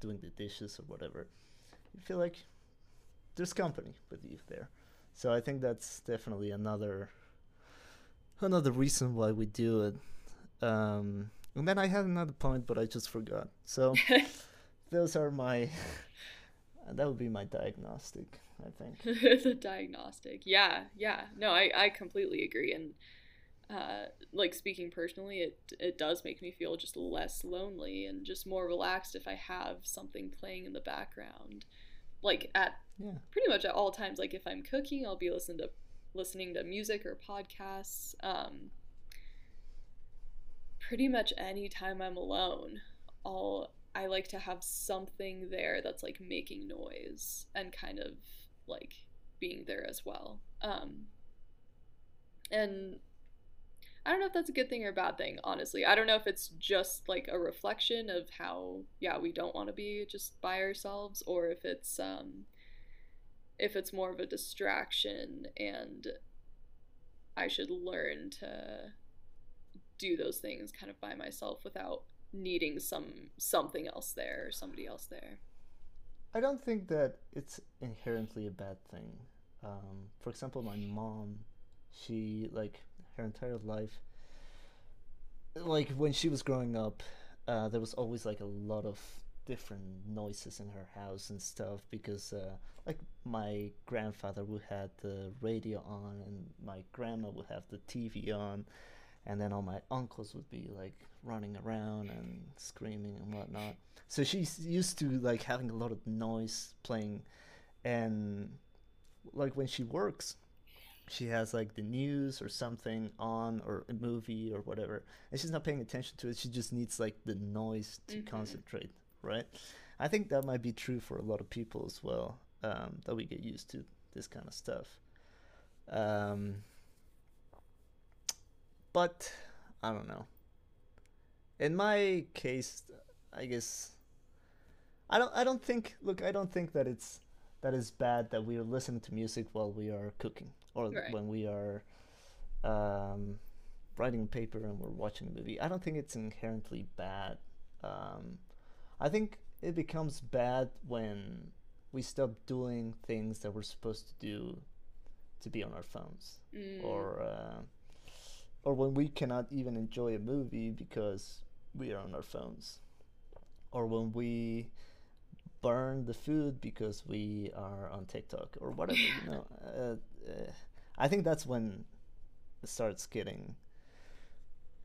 doing the dishes or whatever, you feel like there's company with you there. So I think that's definitely another another reason why we do it. Um, and then I had another point, but I just forgot. So those are my that would be my diagnostic, I think. the diagnostic. Yeah, yeah. No, I, I completely agree. And uh, like speaking personally, it it does make me feel just less lonely and just more relaxed if I have something playing in the background. Like at Yeah. pretty much at all times. Like if I'm cooking, I'll be listening to listening to music or podcasts. Um, pretty much any time I'm alone, I'll I like to have something there that's like making noise and kind of like being there as well. Um, and I don't know if that's a good thing or a bad thing, honestly. I don't know if it's just like a reflection of how, yeah, we don't want to be just by ourselves, or if it's um, if it's more of a distraction and I should learn to do those things kind of by myself without needing some something else there or somebody else there. I don't think that it's inherently a bad thing. Um, for example, my mom, she like her entire life, like when she was growing up, uh, there was always like a lot of different noises in her house and stuff because uh, like my grandfather would have the radio on and my grandma would have the TV on and then all my uncles would be like running around and screaming and whatnot. So she's used to like having a lot of noise playing, and like when she works, she has like the news or something on or a movie or whatever, and she's not paying attention to it. She just needs like the noise to mm-hmm. concentrate, right? I think that might be true for a lot of people as well. Um, that we get used to this kind of stuff. Um, but I don't know. In my case, I guess I don't I don't think look, I don't think that it's that is bad that we are listening to music while we are cooking or right. when we are um, writing paper and we're watching a movie. I don't think it's inherently bad. Um, I think it becomes bad when we stop doing things that we're supposed to do to be on our phones mm. or uh, or when we cannot even enjoy a movie because we are on our phones, or when we burn the food because we are on TikTok or whatever. you know, uh, uh, I think that's when it starts getting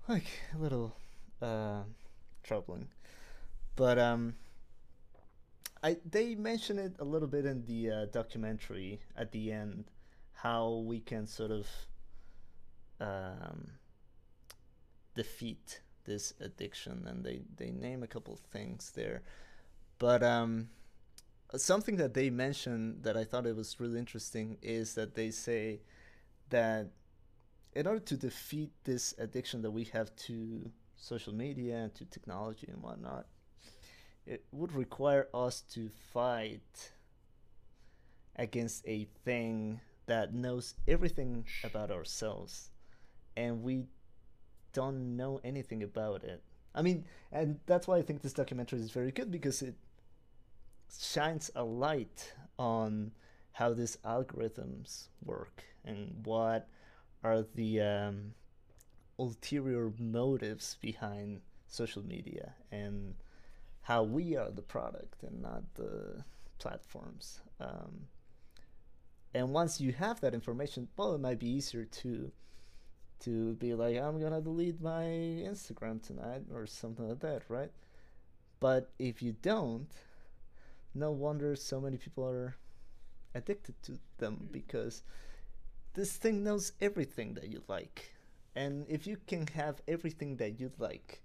like a little uh, troubling. But um, I they mention it a little bit in the uh, documentary at the end how we can sort of um, defeat this addiction, and they they name a couple things there, but um, something that they mentioned that I thought it was really interesting is that they say that in order to defeat this addiction that we have to social media and to technology and whatnot, it would require us to fight against a thing that knows everything about ourselves and we don't know anything about it. I mean, and that's why I think this documentary is very good because it shines a light on how these algorithms work and what are the um, ulterior motives behind social media and how we are the product and not the platforms. Um, and once you have that information, well, it might be easier to to be like, I'm gonna delete my Instagram tonight or something like that, right? But if you don't, no wonder so many people are addicted to them mm. because this thing knows everything that you like. And if you can have everything that you like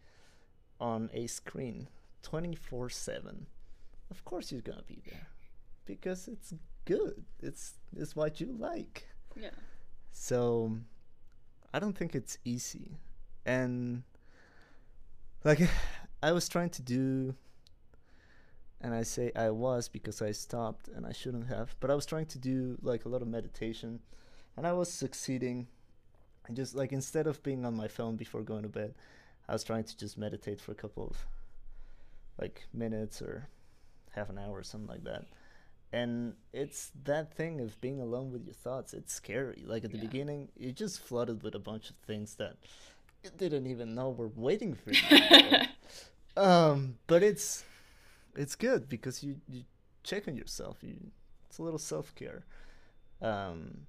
on a screen 24 7, of course you're gonna be there because it's good. It's, it's what you like. Yeah. So I don't think it's easy. And like I was trying to do and I say I was because I stopped and I shouldn't have, but I was trying to do like a lot of meditation and I was succeeding. And just like instead of being on my phone before going to bed, I was trying to just meditate for a couple of like minutes or half an hour or something like that and it's that thing of being alone with your thoughts it's scary. Like at the yeah. beginning you're just flooded with a bunch of things that you didn't even know were waiting for you. Um but it's it's good because you you check on yourself. You it's a little self-care. Um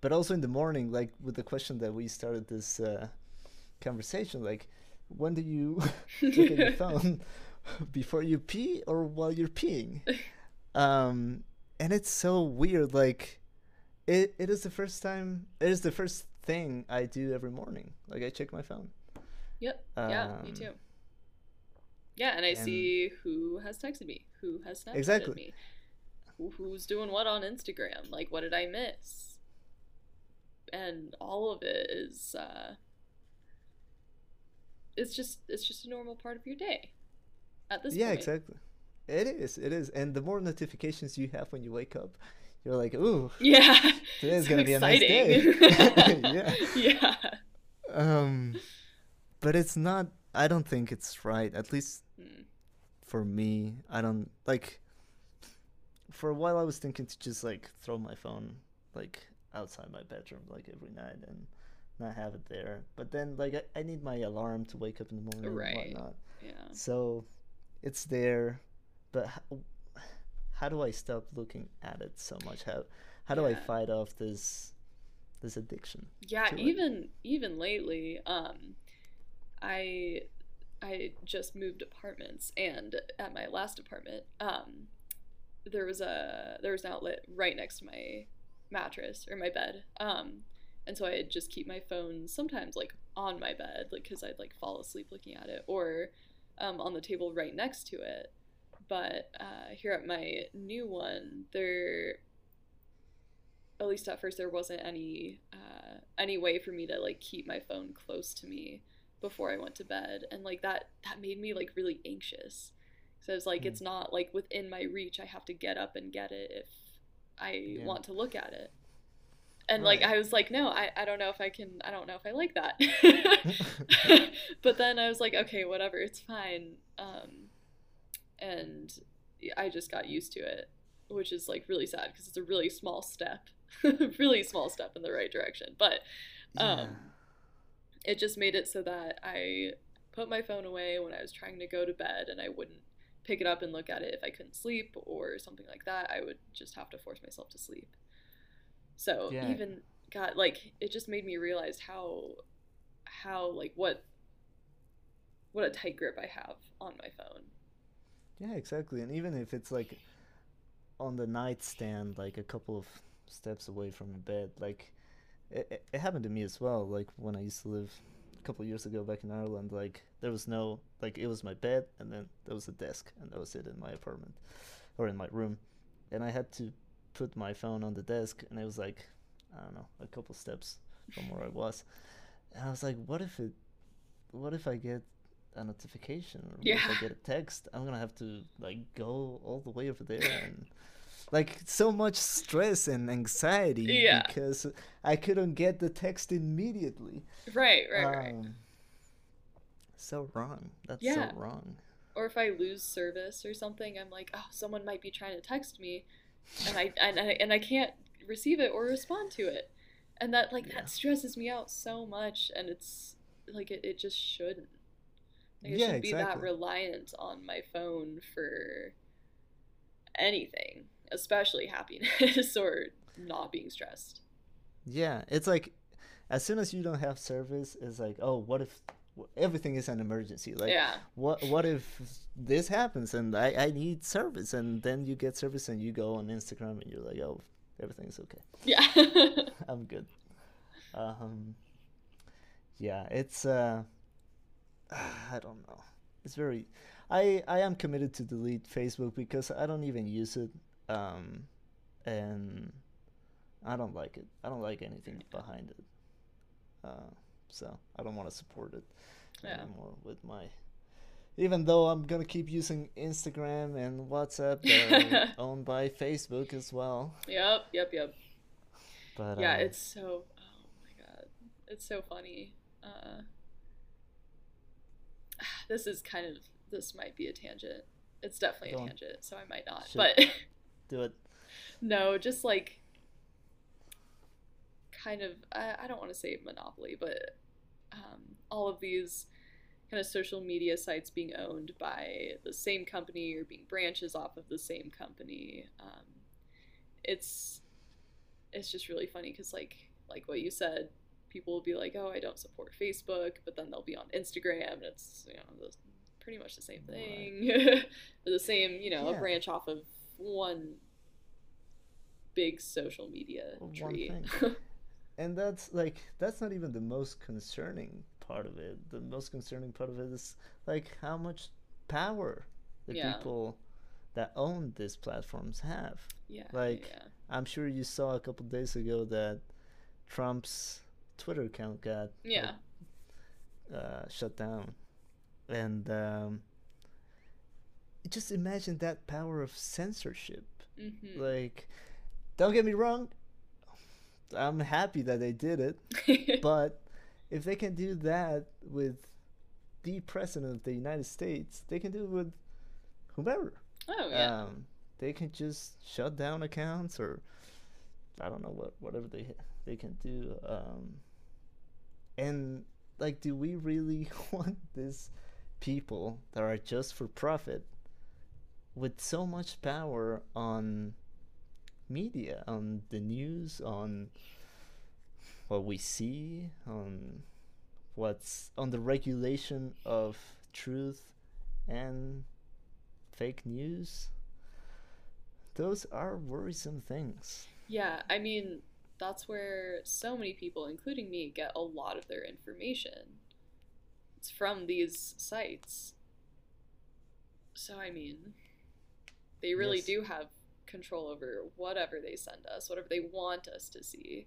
but also in the morning like with the question that we started this uh conversation like when do you look at your phone? Before you pee or while you're peeing um, and it's so weird. Like, it it is the first time. It is the first thing I do every morning. Like, I check my phone. Yep. Um, yeah, me too. Yeah, and I And- see who has texted me, who has Snapchatted Exactly. me, who, who's doing what on Instagram. Like, what did I miss? And all of it is, uh, it's just it's just a normal part of your day. At this yeah, point. exactly. It is. It is. And the more notifications you have when you wake up, you're like, ooh, Yeah. today's So gonna be a nice day. yeah. Yeah. Um, but it's not. I don't think it's right. At least Mm. for me, I don't like. For a while, I was thinking to just like throw my phone like outside my bedroom like every night and not have it there. But then like I, I need my alarm to wake up in the morning Right. and whatnot. Yeah. So it's there, but how, how do I stop looking at it so much? How how do I fight off this this addiction? Yeah, to it. even even lately, um, I I just moved apartments, and at my last apartment, um, there was a there was an outlet right next to my mattress or my bed, um, and so I'd just keep my phone sometimes like on my bed, like because I'd like fall asleep looking at it, or um, on the table right next to it. But uh, here at my new one, there at least at first there wasn't any uh, any way for me to like keep my phone close to me before I went to bed. And like that that made me like really anxious. So it's like Hmm. it's not like within my reach. I have to get up and get it if I Yeah. want to look at it. And like I was like no I, I don't know if I can I don't know if I like that. But then I was like okay whatever it's fine. Um and I just got used to it which is like really sad because it's a really small step really small step in the right direction but Um, it just made it so that I put my phone away when I was trying to go to bed and I wouldn't pick it up and look at it if I couldn't sleep or something like that. I would just have to force myself to sleep. So Yeah. even got like it just made me realize how how like what what a tight grip I have on my phone. Yeah, exactly. And even if it's like on the nightstand, like a couple of steps away from the bed, like it, it- happened to me as well. Like when I used to live a couple years ago back in Ireland, like there was no, like it was my bed and then there was a desk and that was it in my apartment or in my room. And I had to put my phone on the desk and it was like, I don't know, a couple steps from where I was. And I was like, what if it, what if I get a notification if I get a text? I'm gonna have to like go all the way over there and like so much stress and anxiety Yeah. because I couldn't get the text immediately. Right, right, right. Um, so wrong. That's Yeah. so wrong. or if I lose service or something, I'm like, oh, someone might be trying to text me, and I and I, and I can't receive it or respond to it, and that like Yeah. that stresses me out so much, and it's like it, it just shouldn't. Like, I Yeah, shouldn't be that reliant on my phone for anything, especially happiness or not being stressed. Yeah, it's like as soon as you don't have service, it's like, oh, what if everything is an emergency? Like, yeah, what what if this happens and I, I need service and then you get service and you go on Instagram and you're like, oh, everything's okay. yeah, I'm good. Um, yeah, it's uh, I don't know. It's very, I I am committed to delete Facebook because I don't even use it, um, and I don't like it. I don't like anything behind it. Uh, so I don't want to support it Yeah. anymore with my. Even though I'm gonna keep using Instagram and WhatsApp, owned by Facebook as well. yep, yep, yep. But yeah uh, it's so oh my god it's so funny uh this is kind of this might be a tangent. It's definitely Go a tangent so i might not Should- but do it. no just like kind of i, I don't want to say monopoly but um, all of these kind of social media sites being owned by the same company or being branches off of the same company um, it's it's just really funny because like like what you said people will be like oh i don't support facebook but then they'll be on instagram and it's you know the, pretty much the same thing the same you know a branch off of one big social media One tree thing. and that's like that's not even the most concerning part of it the most concerning part of it is like how much power the Yeah. people that own these platforms have. Yeah. Like, yeah. I'm sure you saw a couple days ago that Trump's Twitter account got Yeah. uh, shut down, and um, just imagine that power of censorship. Mm-hmm. Like, don't get me wrong, I'm happy that they did it, but if they can do that with the president of the United States, they can do it with whomever. oh yeah. Um, they can just shut down accounts or I don't know what whatever they they can do. Um, and like, do we really want these people that are just for profit with so much power on media, on the news, on what we see, on what's on the regulation of truth and fake news? Those are worrisome things. Yeah, I mean, that's where so many people, including me, get a lot of their information. It's from these sites. So, I mean, they really Yes. do have control over whatever they send us, whatever they want us to see.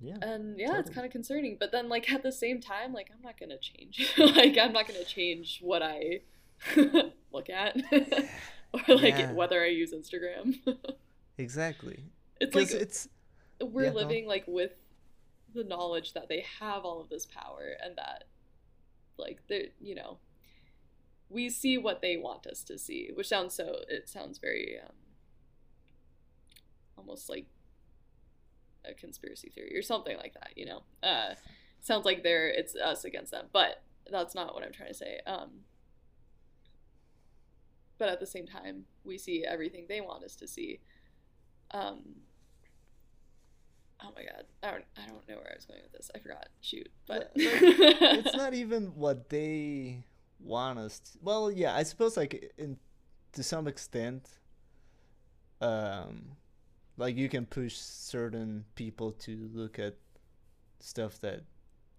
Yeah. And yeah, it's kind of concerning. But then, like, at the same time, like, I'm not going to change. like, I'm not going to change what I look at or, like, Yeah. whether I use Instagram. Exactly. it's like it's we're Yeah, living like with the knowledge that they have all of this power and that like they you know we see what they want us to see which sounds so it sounds very um, almost like a conspiracy theory or something like that you know? Uh sounds like they're it's us against them but that's not what i'm trying to say um but at the same time we see everything they want us to see um oh my god. I don't i don't know where i was going with this. I forgot. Shoot. But it's not even what they want us to, well yeah i suppose like in to some extent um like you can push certain people to look at stuff that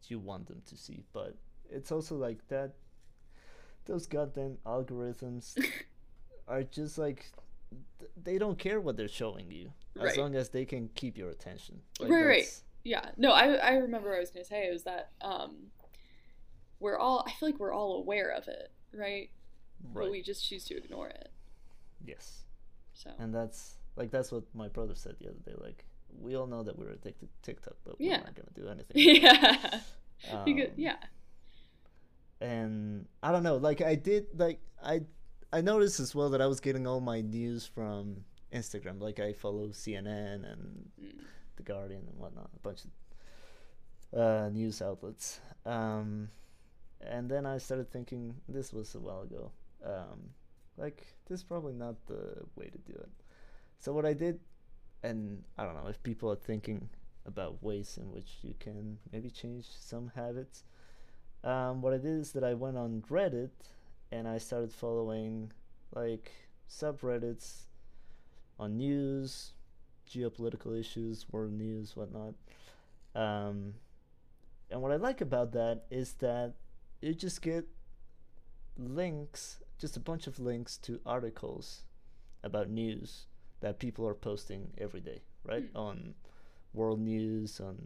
you want them to see but it's also like that those goddamn algorithms are just like th- they don't care what they're showing you as long as they can keep your attention Like, Right, right. yeah no i i remember what i was going to say was that um we're all i feel like we're all aware of it right, Right. but we just choose to ignore it yes so And that's like that's what my brother said the other day. Like we all know that we're addicted to TikTok, but Yeah. we're not gonna do anything. yeah Um, You could- yeah And I don't know. Like I did. Like I I noticed as well that I was getting all my news from Instagram. Like I follow CNN and. The Guardian and whatnot, a bunch of uh, news outlets. Um, and then I started thinking this was a while ago. Um, like this is probably not the way to do it. So what I did, and I don't know if people are thinking about ways in which you can maybe change some habits. Um, what I did is that I went on Reddit and I started following like subreddits on news, geopolitical issues, world news, whatnot. Um, and what I like about that is that you just get links, just a bunch of links to articles about news that people are posting every day, right? Hmm. On world news, on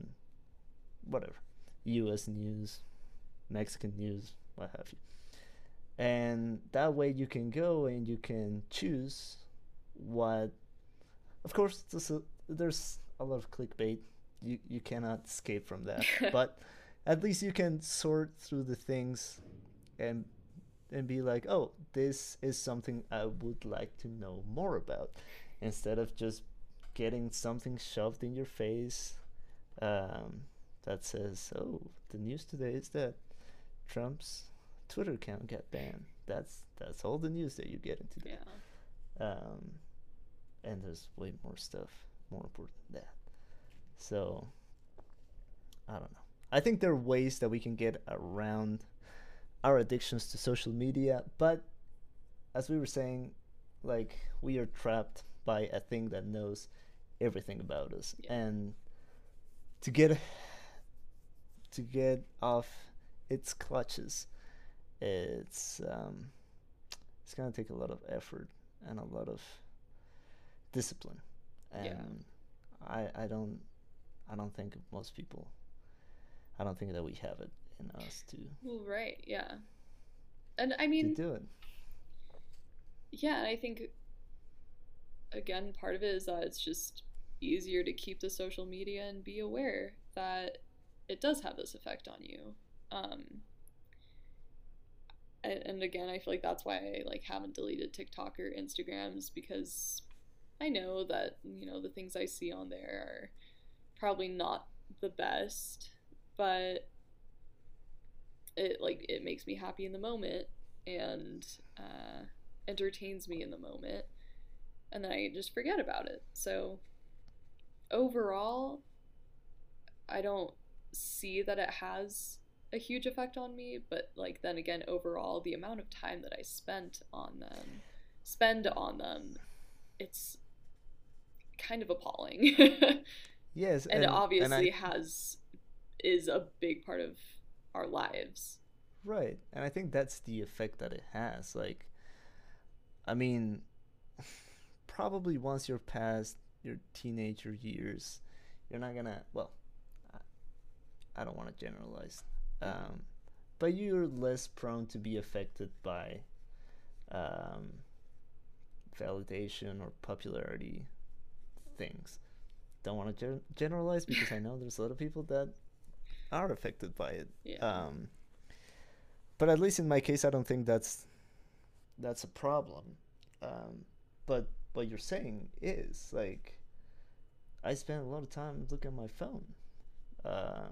whatever, U.S. news, Mexican news, what have you. And that way you can go and you can choose what. Of course, there's a, there's a lot of clickbait. You you cannot escape from that, but at least you can sort through the things and and be like, oh, this is something I would like to know more about, instead of just getting something shoved in your face um, that says, oh, the news today is that Trump's Twitter account got banned. That's that's all the news that you get into today. yeah Um, and there's way more stuff more important than that. So I don't know. I think there are ways that we can get around our addictions to social media, but as we were saying, like we are trapped by a thing that knows everything about us, Yeah. and to get to get off its clutches it's um, it's gonna take a lot of effort and a lot of discipline, and Yeah. I I don't I don't think most people I don't think that we have it in us to Well, right, yeah. And I to mean, do it. yeah, and I think again, part of it is that it's just easier to keep the social media and be aware that it does have this effect on you. Um, and, again, I feel like that's why I like haven't deleted TikTok or Instagrams because I know that you know the things I see on there are probably not the best, but it like it makes me happy in the moment and uh, entertains me in the moment, and then I just forget about it. So overall, I don't see that it has a huge effect on me, but like then again, overall, the amount of time that I spent on them, spend on them, it's kind of appalling. Yes, and, it I- obviously has is a big part of our lives. Right. And I think that's the effect that it has. Like, I mean, probably once you're past your teenager years, you're not gonna, well, I, I don't want to generalize, um, but you're less prone to be affected by um, validation or popularity things. Don't want to gen- generalize because I know there's a lot of people that are affected by it. Yeah. Um, but at least in my case, I don't think that's that's a problem. Um, but what you're saying is like, I spend a lot of time looking at my phone, uh,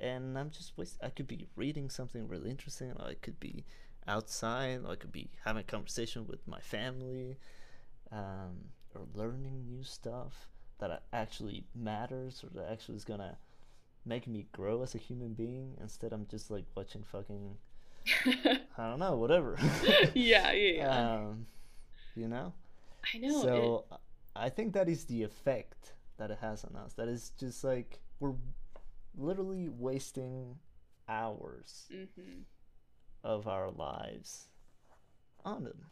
and I'm just wasting. I could be reading something really interesting, or I could be outside, or I could be having a conversation with my family, um, or learning new stuff that actually matters, or that actually is gonna make me grow as a human being. Instead, I'm just like watching fucking I don't know, whatever. yeah, yeah, yeah. um, you know. I know. so I think that is the effect that it has on us. That is just like we're literally wasting hours it, hmm of our lives on them.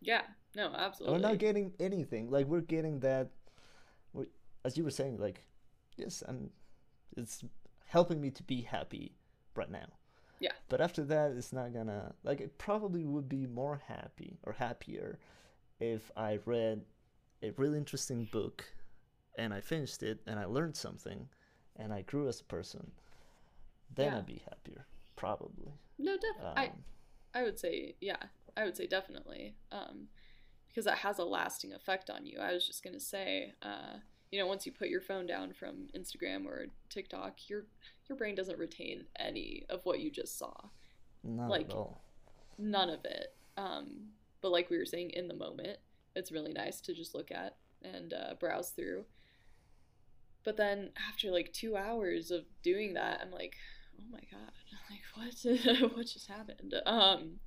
Yeah. No, And absolutely. we're not getting anything. Like we're getting that, as you were saying, like yes, I'm. It's helping me to be happy right now. Yeah. But after that, it's not gonna like. It probably would be more happy or happier if I read a really interesting book, and I finished it, and I learned something, and I grew as a person. Then Yeah. I'd be happier, probably. no, definitely. I Um, I would say, yeah, I would say definitely, um, because that has a lasting effect on you. I was just gonna say, uh, you know, once you put your phone down from Instagram or TikTok, your your brain doesn't retain any of what you just saw, not like- at all. none of it. Um, but like we were saying, in the moment, it's really nice to just look at and uh, browse through. But then after like two hours of doing that, I'm like, oh my god, like what what just happened? Um,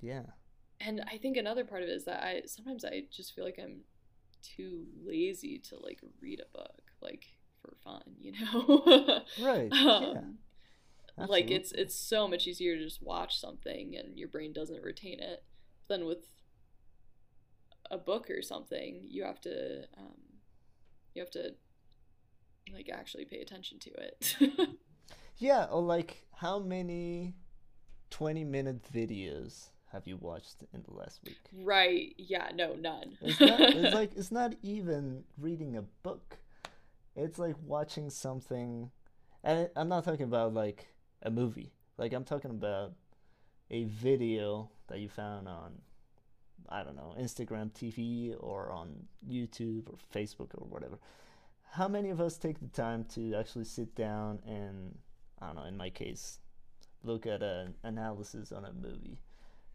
Yeah. and I think another part of it is that I sometimes I just feel like I'm too lazy to like read a book like for fun, you know. Right. yeah. um, like it's it's so much easier to just watch something and your brain doesn't retain it than with a book or something. You have to um, you have to like actually pay attention to it. Yeah, or like how many 20 minute videos have you watched in the last week? right? Yeah. No. None. It's not it's like it's not even reading a book. It's like watching something and I'm not talking about like a movie. Like I'm talking about a video that you found on I don't know, Instagram TV or on YouTube or Facebook or whatever. How many of us take the time to actually sit down and I don't know, in my case, look at an analysis on a movie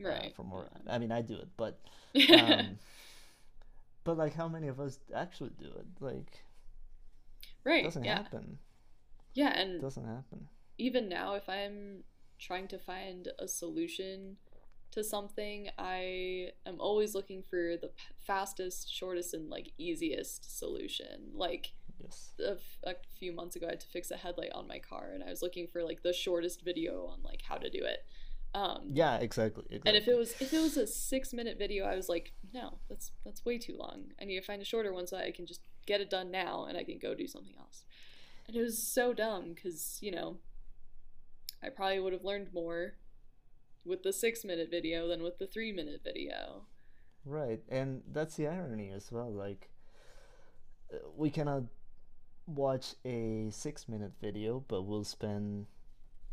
uh, right. for more I mean I do it, but um, but like how many of us actually do it? Like right? it doesn't yeah. happen. Yeah. and It doesn't happen. even now, if I'm trying to find a solution to something, I am always looking for the p- fastest, shortest, and like easiest solution. Like Yes. a, f- a few months ago, I had to fix a headlight on my car, and I was looking for like the shortest video on like how to do it. Um, Yeah, exactly. exactly. and if it was if it was a six minute video, I was like, no, that's that's way too long. I need to find a shorter one so I can just get it done now and I can go do something else. And it was so dumb because you know, I probably would have learned more with the six minute video than with the three minute video. Right, and that's the irony as well. Like, we cannot watch a six-minute video, but we'll spend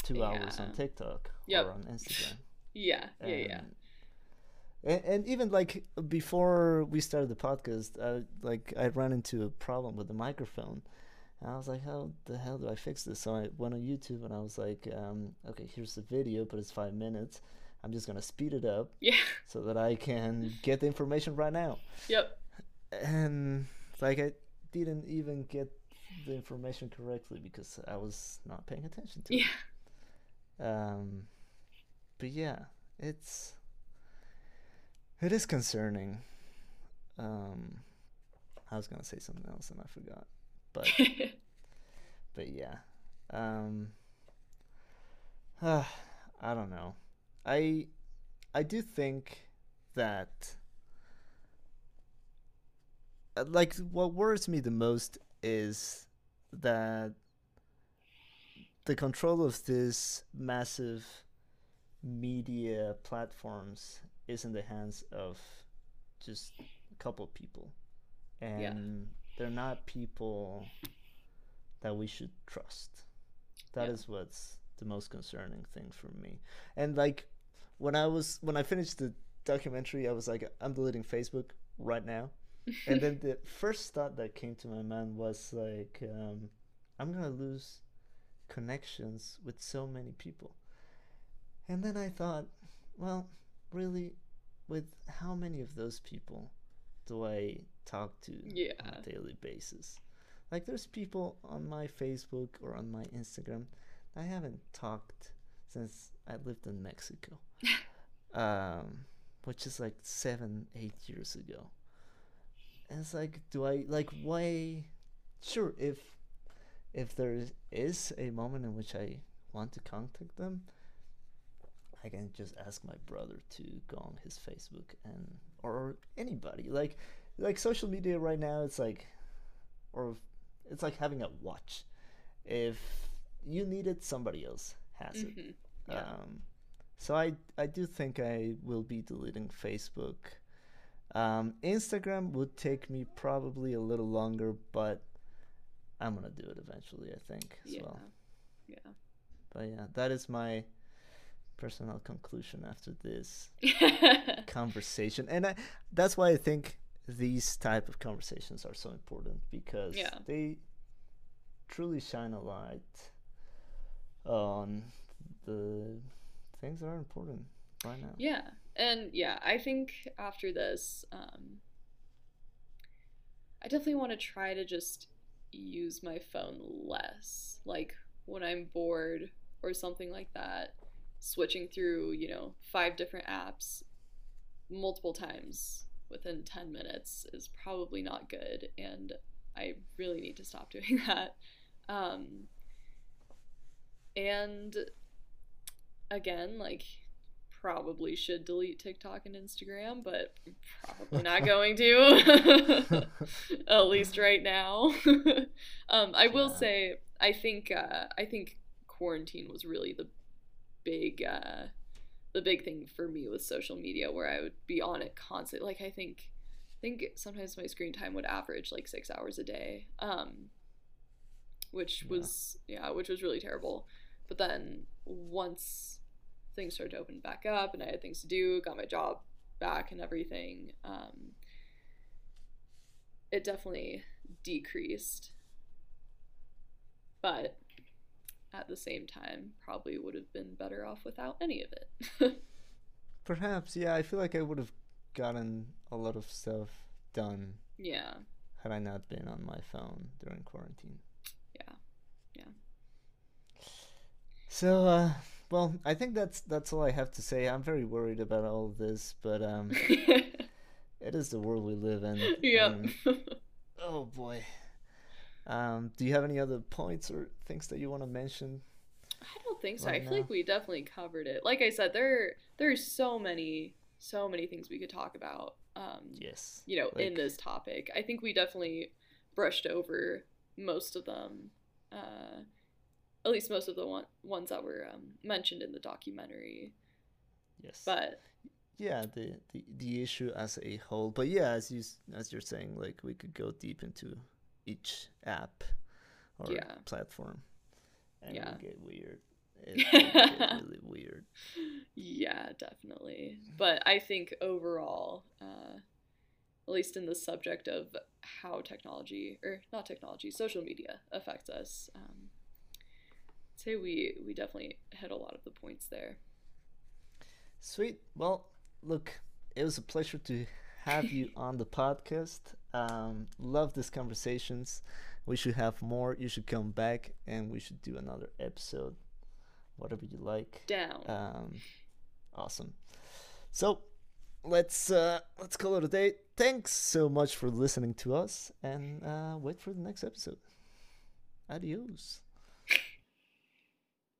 two hours on TikTok Yep. or on Instagram. Yeah, yeah, yeah. And, and even like before we started the podcast, I, like I ran into a problem with the microphone. And I was like, how the hell do I fix this? So I went on YouTube and I was like, um, okay, here's the video, but it's five minutes. I'm just gonna speed it up Yeah. so that I can get the information right now. Yep. And like I didn't even get the information correctly because I was not paying attention to it. Yeah. Um, but yeah, it's it is concerning. Um, I was gonna say something else and I forgot, but but yeah, um, I don't know. I I do think that uh, like what worries me the most is that the control of this massive media platforms is in the hands of just a couple people and Yeah. they're not people that we should trust That is Yeah. what's the most concerning thing for me and like when i was when i finished the documentary i was like i'm deleting facebook right now and then the first thought that came to my mind was like um, i'm gonna lose connections with so many people. And then i thought well really with how many of those people do i talk to on a daily basis? Like there's people on my facebook or on my instagram i haven't talked since i lived in mexico um, which is like seven eight years ago and it's like, do I like why? Sure, if if there is- a moment in which I want to contact them, I can just ask my brother to go on his Facebook and or anybody like like social media right now. It's like, or it's like having a watch. If you need it, somebody else has it. Mhm. Yeah. Um, so I I do think I will be deleting Facebook. Um, Instagram would take me probably a little longer, but I'm gonna do it eventually. I think as yeah. well. Yeah. But yeah, that is my personal conclusion after this conversation, and I, that's why I think these type of conversations are so important because Yeah. they truly shine a light on the things that are important right now. Yeah. And yeah, I think after this, um, I definitely want to try to just use my phone less. Like when I'm bored or something like that, switching through, you know, five different apps multiple times within 10 minutes is probably not good. And I really need to stop doing that. Um, and again, like, probably should delete TikTok and Instagram, but probably not going to. At least right now. um, I will Yeah. say, I think uh, I think quarantine was really the big uh, the big thing for me with social media, where I would be on it constantly. Like I think I think sometimes my screen time would average like six hours a day, um, which Yeah. was yeah, which was really terrible. But then once things started to open back up and I had things to do, got my job back and everything, um, it definitely decreased. But at the same time, probably would have been better off without any of it. Perhaps, yeah. I feel like I would have gotten a lot of stuff done yeah, had I not been on my phone during quarantine. yeah, yeah. So, uh, well, I think that's that's all I have to say. I'm very worried about all of this, but um, it is the world we live in. Yep. and- oh boy. Um, do you have any other points or things that you want to mention? I don't think so. Right I feel now. like we definitely covered it. Like I said, there there's so many so many things we could talk about. Um, Yes. you know, in this topic. I think we definitely brushed over most of them. Uh, at least most of the one, ones that were um, mentioned in the documentary. Yes. But yeah, the, the the issue as a whole. But yeah, as you as you're saying, like we could go deep into each app or Yeah. platform, and Yeah. get weird. It would get really weird. yeah, definitely. But I think overall, uh, at least in the subject of how technology, or not technology, social media affects us, um, I'd say we, we definitely hit a lot of the points there. Sweet. Well, look, it was a pleasure to have you on the podcast. Um, love these conversations. We should have more. You should come back, and we should do another episode, whatever you like. Down. Um, awesome. So let's uh, let's call it a day. Thanks so much for listening to us, and uh, wait for the next episode. Adios.